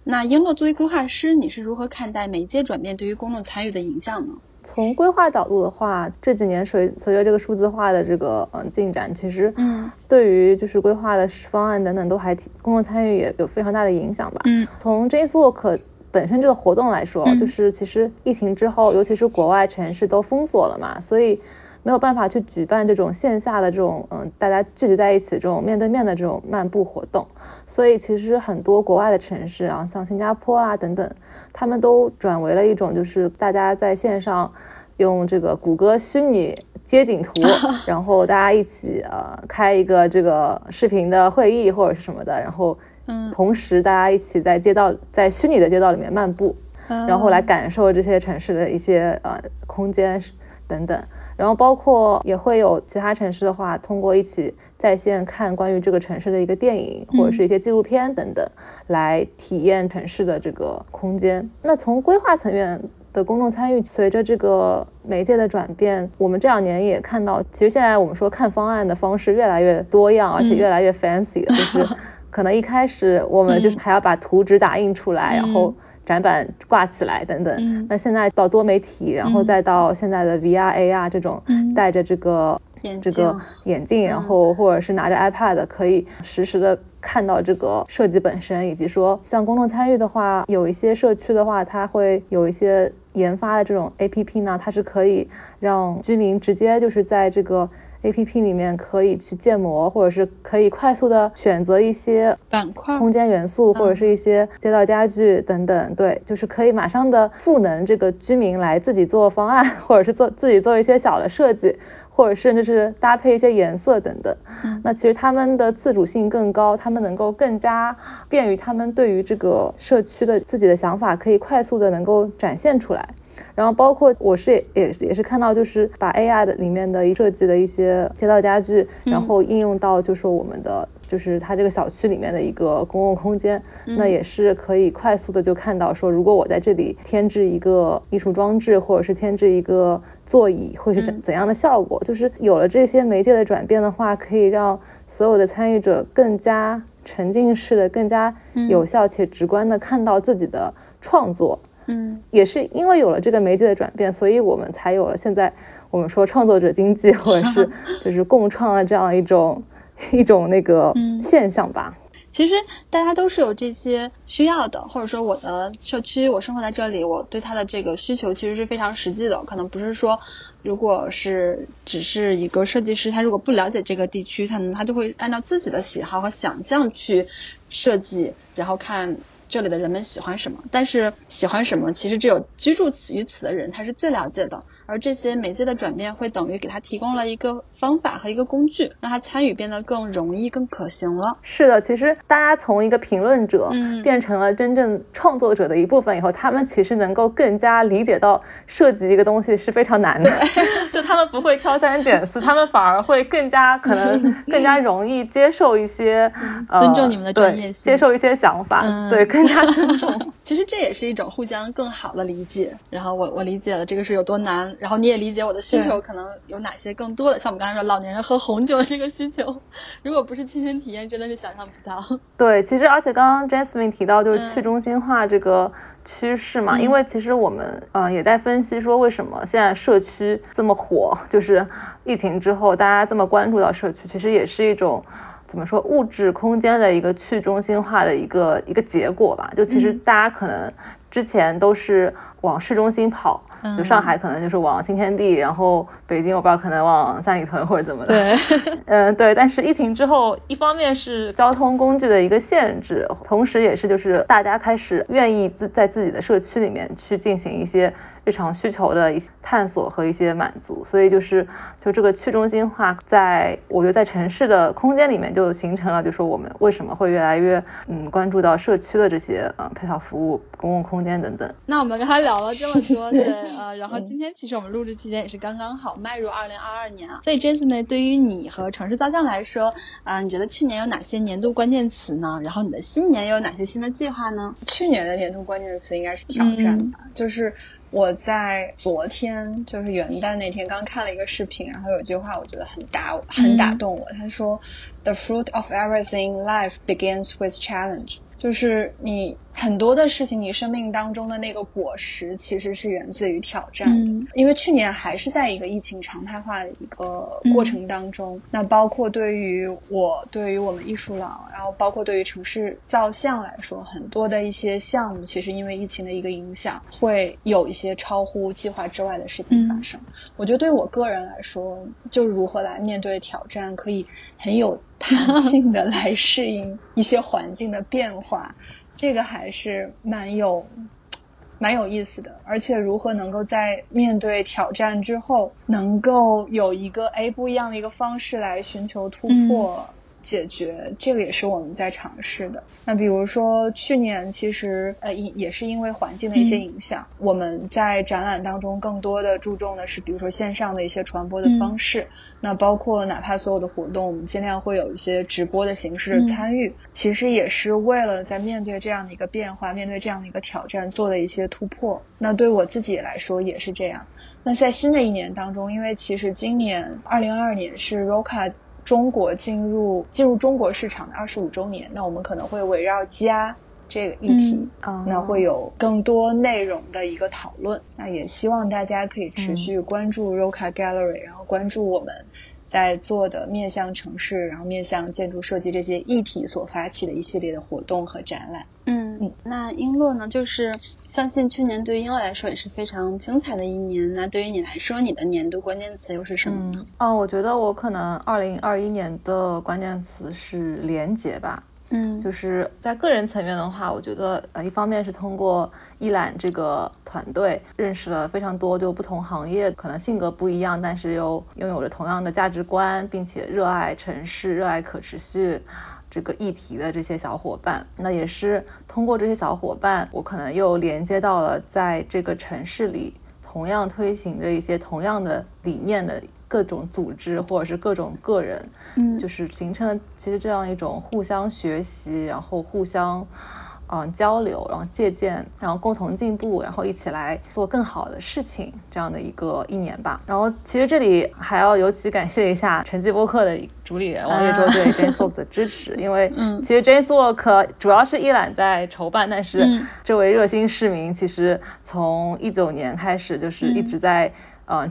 那英诺作为规划师，你是如何看待媒介转变对于公众参与的影响呢？从规划角度的话，这几年随随着这个数字化的这个嗯进展，其实嗯，对于就是规划的方案等等都还挺公众参与也有非常大的影响吧。嗯，从 J S Walk 本身这个活动来说，就是其实疫情之后，尤其是国外城市都封锁了嘛，所以。没有办法去举办这种线下的这种嗯，大家聚集在一起这种面对面的这种漫步活动，所以其实很多国外的城市啊，像新加坡啊等等，他们都转为了一种就是大家在线上用这个谷歌虚拟街景图，然后大家一起呃开一个这个视频的会议或者是什么的，然后嗯，同时大家一起在街道在虚拟的街道里面漫步，然后来感受这些城市的一些呃空间等等。然后包括也会有其他城市的话，通过一起在线看关于这个城市的一个电影或者是一些纪录片等等，来体验城市的这个空间。那从规划层面的公众参与，随着这个媒介的转变，我们这两年也看到，其实现在我们说看方案的方式越来越多样，而且越来越 fancy，就是可能一开始我们就是还要把图纸打印出来，然后。展板挂起来等等，那现在到多媒体，然后再到现在的 VR、AR 这种戴着这个这个眼镜，然后或者是拿着 iPad 可以实时的看到这个设计本身，以及说像公众参与的话，有一些社区的话，它会有一些研发的这种 APP 呢，它是可以让居民直接就是在这个 APP 里面可以去建模，或者是可以快速的选择一些板块、空间元素，或者是一些街道家具等等。对，就是可以马上的赋能这个居民来自己做方案，或者是做自己做一些小的设计。或者甚至是搭配一些颜色等等，那其实他们的自主性更高，他们能够更加便于他们对于这个社区的自己的想法可以快速的能够展现出来。然后包括我是也也是看到，就是把 AI 的里面的一设计的一些街道家具，然后应用到就是我们的就是它这个小区里面的一个公共空间，那也是可以快速的就看到说，如果我在这里添置一个艺术装置，或者是添置一个座椅，会是怎怎样的效果？就是有了这些媒介的转变的话，可以让所有的参与者更加沉浸式的、更加有效且直观的看到自己的创作。嗯，也是因为有了这个媒介的转变，所以我们才有了现在我们说创作者经济或者是 就是共创的这样一种 一种那个现象吧。其实大家都是有这些需要的，或者说我的社区，我生活在这里，我对它的这个需求其实是非常实际的。可能不是说，如果是只是一个设计师，他如果不了解这个地区，他能他就会按照自己的喜好和想象去设计，然后看。这里的人们喜欢什么？但是喜欢什么，其实只有居住于此的人他是最了解的。而这些媒介的转变，会等于给他提供了一个方法和一个工具，让他参与变得更容易、更可行了。是的，其实大家从一个评论者变成了真正创作者的一部分以后，他们其实能够更加理解到设计一个东西是非常难的。就他们不会挑三拣四，他们反而会更加可能 更加容易接受一些尊重你们的专业性，接受一些想法，对，更加尊重。其实这也是一种互相更好的理解。然后我我理解了这个是有多难。然后你也理解我的需求可能有哪些更多的，像我们刚才说老年人喝红酒的这个需求，如果不是亲身体验，真的是想象不到。对，其实而且刚刚 Jasmine 提到就是去中心化这个趋势嘛，因为其实我们呃也在分析说为什么现在社区这么火，就是疫情之后大家这么关注到社区，其实也是一种怎么说物质空间的一个去中心化的一个一个结果吧。就其实大家可能之前都是往市中心跑。就上海可能就是往新天地，然后北京我不知道可能往三里屯或者怎么的。对，嗯对。但是疫情之后，一方面是交通工具的一个限制，同时也是就是大家开始愿意自在自己的社区里面去进行一些。日常需求的一些探索和一些满足，所以就是就这个去中心化，在我觉得在城市的空间里面就形成了，就是我们为什么会越来越嗯关注到社区的这些嗯配套服务、公共空间等等。那我们刚才聊了这么多，对呃，然后今天其实我们录制期间也是刚刚好迈入二零二二年啊，所以 Jason 呢，对于你和城市造像来说，啊，你觉得去年有哪些年度关键词呢？然后你的新年又有哪些新的计划呢？去年的年度关键词应该是挑战吧，就是。我在昨天就是元旦那天刚看了一个视频，然后有句话我觉得很打很打动我。他说：“The fruit of everything life begins with challenge。”就是你。很多的事情，你生命当中的那个果实其实是源自于挑战的。因为去年还是在一个疫情常态化的一个过程当中，那包括对于我，对于我们艺术廊，然后包括对于城市造像来说，很多的一些项目，其实因为疫情的一个影响，会有一些超乎计划之外的事情发生。我觉得对我个人来说，就如何来面对挑战，可以很有弹性的来适应一些环境的变化。这个还是蛮有蛮有意思的，而且如何能够在面对挑战之后，能够有一个哎不一样的一个方式来寻求突破解决，这个也是我们在尝试的。那比如说去年其实呃也也是因为环境的一些影响，我们在展览当中更多的注重的是比如说线上的一些传播的方式。那包括哪怕所有的活动，我们尽量会有一些直播的形式参与，其实也是为了在面对这样的一个变化，面对这样的一个挑战，做的一些突破。那对我自己来说也是这样。那在新的一年当中，因为其实今年二零二二年是 Roca 中国进入进入中国市场的二十五周年，那我们可能会围绕家。这个议题，那会有更多内容的一个讨论。那也希望大家可以持续关注 Roca Gallery，然后关注我们在做的面向城市，然后面向建筑设计这些议题所发起的一系列的活动和展览。嗯嗯，那璎珞呢？就是相信去年对于璎珞来说也是非常精彩的一年。那对于你来说，你的年度关键词又是什么呢？哦，我觉得我可能二零二一年的关键词是连结吧。嗯，就是在个人层面的话，我觉得呃，一方面是通过一览这个团队认识了非常多就不同行业，可能性格不一样，但是又拥有着同样的价值观，并且热爱城市、热爱可持续这个议题的这些小伙伴。那也是通过这些小伙伴，我可能又连接到了在这个城市里同样推行着一些同样的理念的。各种组织或者是各种个人，嗯，就是形成了其实这样一种互相学习，然后互相嗯交流，然后借鉴，然后共同进步，然后一起来做更好的事情，这样的一个一年吧。然后其实这里还要尤其感谢一下晨记播客的主理人王月洲对 Jane Walk 的支持，因为其实 Jane Walk 主要是一览在筹办，但是这位热心市民其实从一九年开始就是一直在。嗯，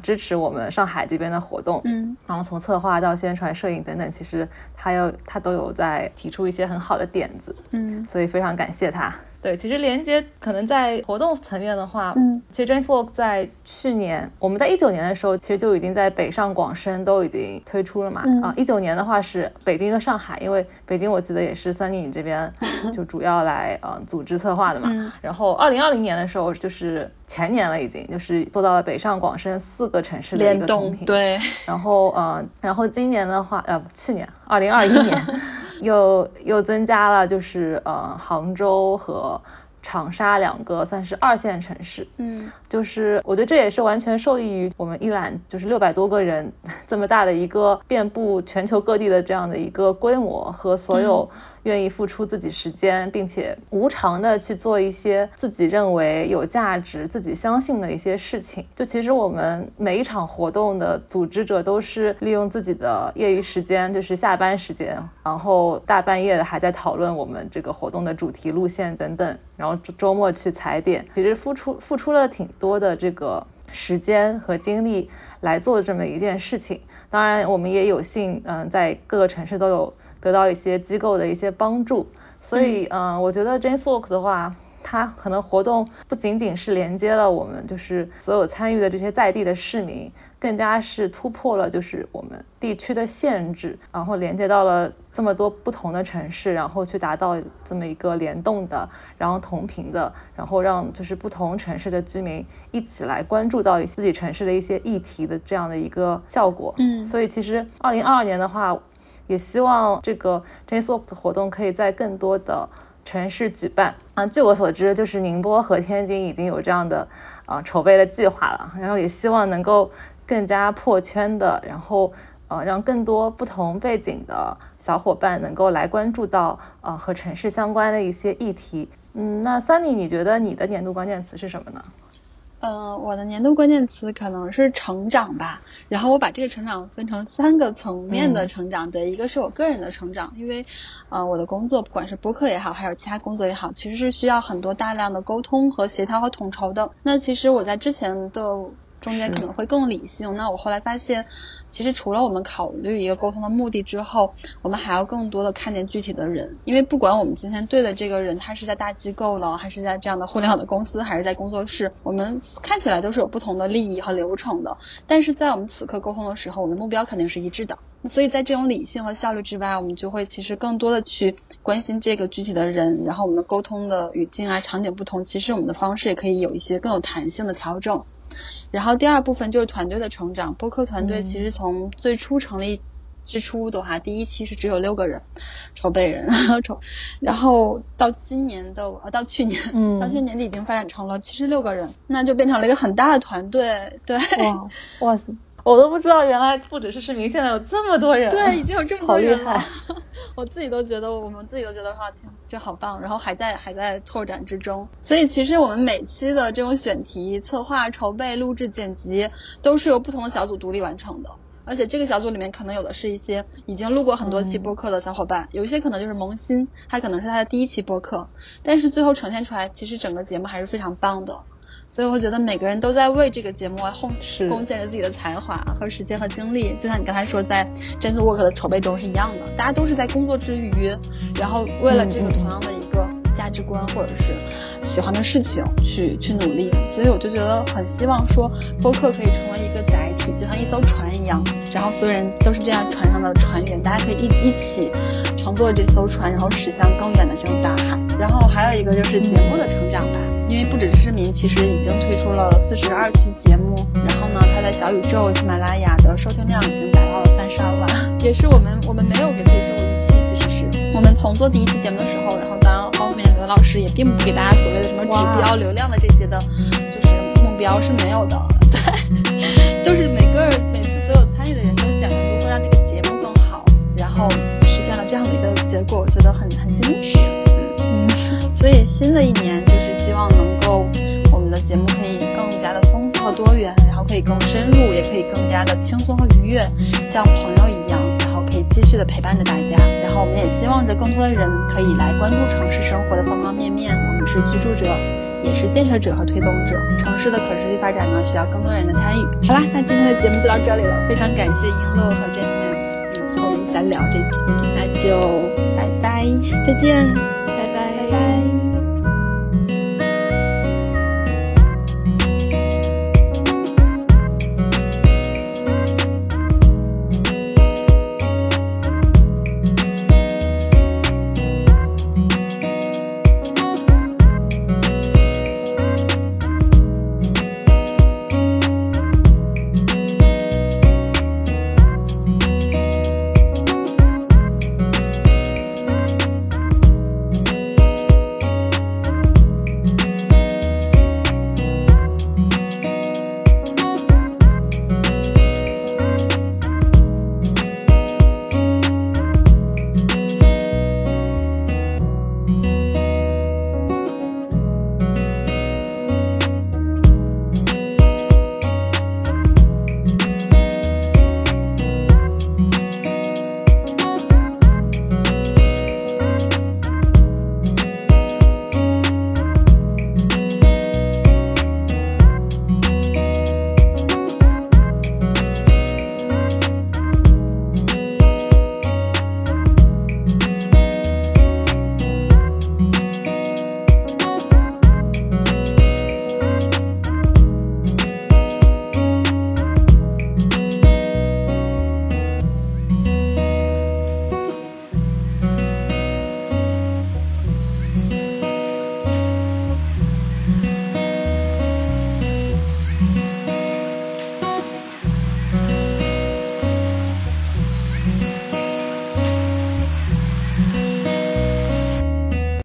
支持我们上海这边的活动，嗯，然后从策划到宣传、摄影等等，其实他有他都有在提出一些很好的点子，嗯，所以非常感谢他。对，其实连接可能在活动层面的话，嗯，其实 j a n e Walk 在去年，我们在一九年的时候，其实就已经在北上广深都已经推出了嘛。啊，一九年的话是北京和上海，因为北京我记得也是三妮你这边 就主要来呃组织策划的嘛。然后二零二零年的时候，就是前年了已经，就是做到了北上广深四个城市的一个同频。对。然后呃，然后今年的话，呃，去年二零二一年。又又增加了，就是呃，杭州和长沙两个算是二线城市，嗯，就是我觉得这也是完全受益于我们一览，就是六百多个人 这么大的一个遍布全球各地的这样的一个规模和所有。愿意付出自己时间，并且无偿的去做一些自己认为有价值、自己相信的一些事情。就其实我们每一场活动的组织者都是利用自己的业余时间，就是下班时间，然后大半夜的还在讨论我们这个活动的主题、路线等等，然后周周末去踩点，其实付出付出了挺多的这个时间和精力来做这么一件事情。当然，我们也有幸，嗯，在各个城市都有。得到一些机构的一些帮助，所以嗯，我觉得 Jane Walk 的话，它可能活动不仅仅是连接了我们，就是所有参与的这些在地的市民，更加是突破了就是我们地区的限制，然后连接到了这么多不同的城市，然后去达到这么一个联动的，然后同频的，然后让就是不同城市的居民一起来关注到自己城市的一些议题的这样的一个效果。嗯，所以其实二零二二年的话。也希望这个 Jane Walk 的活动可以在更多的城市举办啊。据我所知，就是宁波和天津已经有这样的啊筹备的计划了。然后也希望能够更加破圈的，然后呃让更多不同背景的小伙伴能够来关注到呃和城市相关的一些议题。嗯，那 Sunny，你觉得你的年度关键词是什么呢？嗯，我的年度关键词可能是成长吧。然后我把这个成长分成三个层面的成长，对，一个是我个人的成长，因为，呃，我的工作不管是播客也好，还有其他工作也好，其实是需要很多大量的沟通和协调和统筹的。那其实我在之前的。中间可能会更理性。那我后来发现，其实除了我们考虑一个沟通的目的之后，我们还要更多的看见具体的人。因为不管我们今天对的这个人，他是在大机构呢，还是在这样的互联网的公司，还是在工作室，我们看起来都是有不同的利益和流程的。但是在我们此刻沟通的时候，我们的目标肯定是一致的。所以在这种理性和效率之外，我们就会其实更多的去关心这个具体的人。然后我们的沟通的语境啊、场景不同，其实我们的方式也可以有一些更有弹性的调整。然后第二部分就是团队的成长。播客团队其实从最初成立之初的话，第一期是只有六个人，筹备人，筹，然后到今年的呃到去年，嗯，到去年年底已经发展成了七十六个人，那就变成了一个很大的团队。对，哇，哇塞。我都不知道，原来不只是市民，现在有这么多人，对，已经有这么多人了。我自己都觉得，我们自己都觉得，哇，天，这好棒！然后还在还在拓展之中。所以其实我们每期的这种选题、策划、筹备、录制、剪辑，都是由不同的小组独立完成的。而且这个小组里面可能有的是一些已经录过很多期播客的小伙伴，有一些可能就是萌新，还可能是他的第一期播客。但是最后呈现出来，其实整个节目还是非常棒的。所以我觉得每个人都在为这个节目贡贡献着自己的才华和时间和精力，就像你刚才说在 Jazz Work 的筹备中是一样的，大家都是在工作之余，然后为了这个同样的一个价值观或者是喜欢的事情去去努力。所以我就觉得很希望说播客可以成为一个载体，就像一艘船一样，然后所有人都是这样船上的船员，大家可以一一起乘坐这艘船，然后驶向更远的这种大海。然后还有一个就是节目的成长吧。因为不止是市民，其实已经推出了四十二期节目，然后呢，它在小宇宙、喜马拉雅的收听量已经达到了三十二万，也是我们我们没有给自己设过预期，其实是。我们从做第一期节目的时候，然后当然后面刘老师也并不给大家所谓的什么指标、流量的这些的，就是目标是没有的，对，就是每个每次所有参与的人都想着如何让这个节目更好，然后实现了这样的一个结果，我觉得很很惊喜，嗯。嗯，所以新的一年可以更深入，也可以更加的轻松和愉悦，像朋友一样，然后可以继续的陪伴着大家。然后我们也希望着更多的人可以来关注城市生活的方方面面。我们是居住者，也是建设者和推动者。城市的可持续发展呢，需要更多人的参与。好啦，那今天的节目就到这里了，非常感谢璎珞和 Jasmine，嗯，和我们一起来聊这期，那就拜拜，再见，拜拜，拜拜。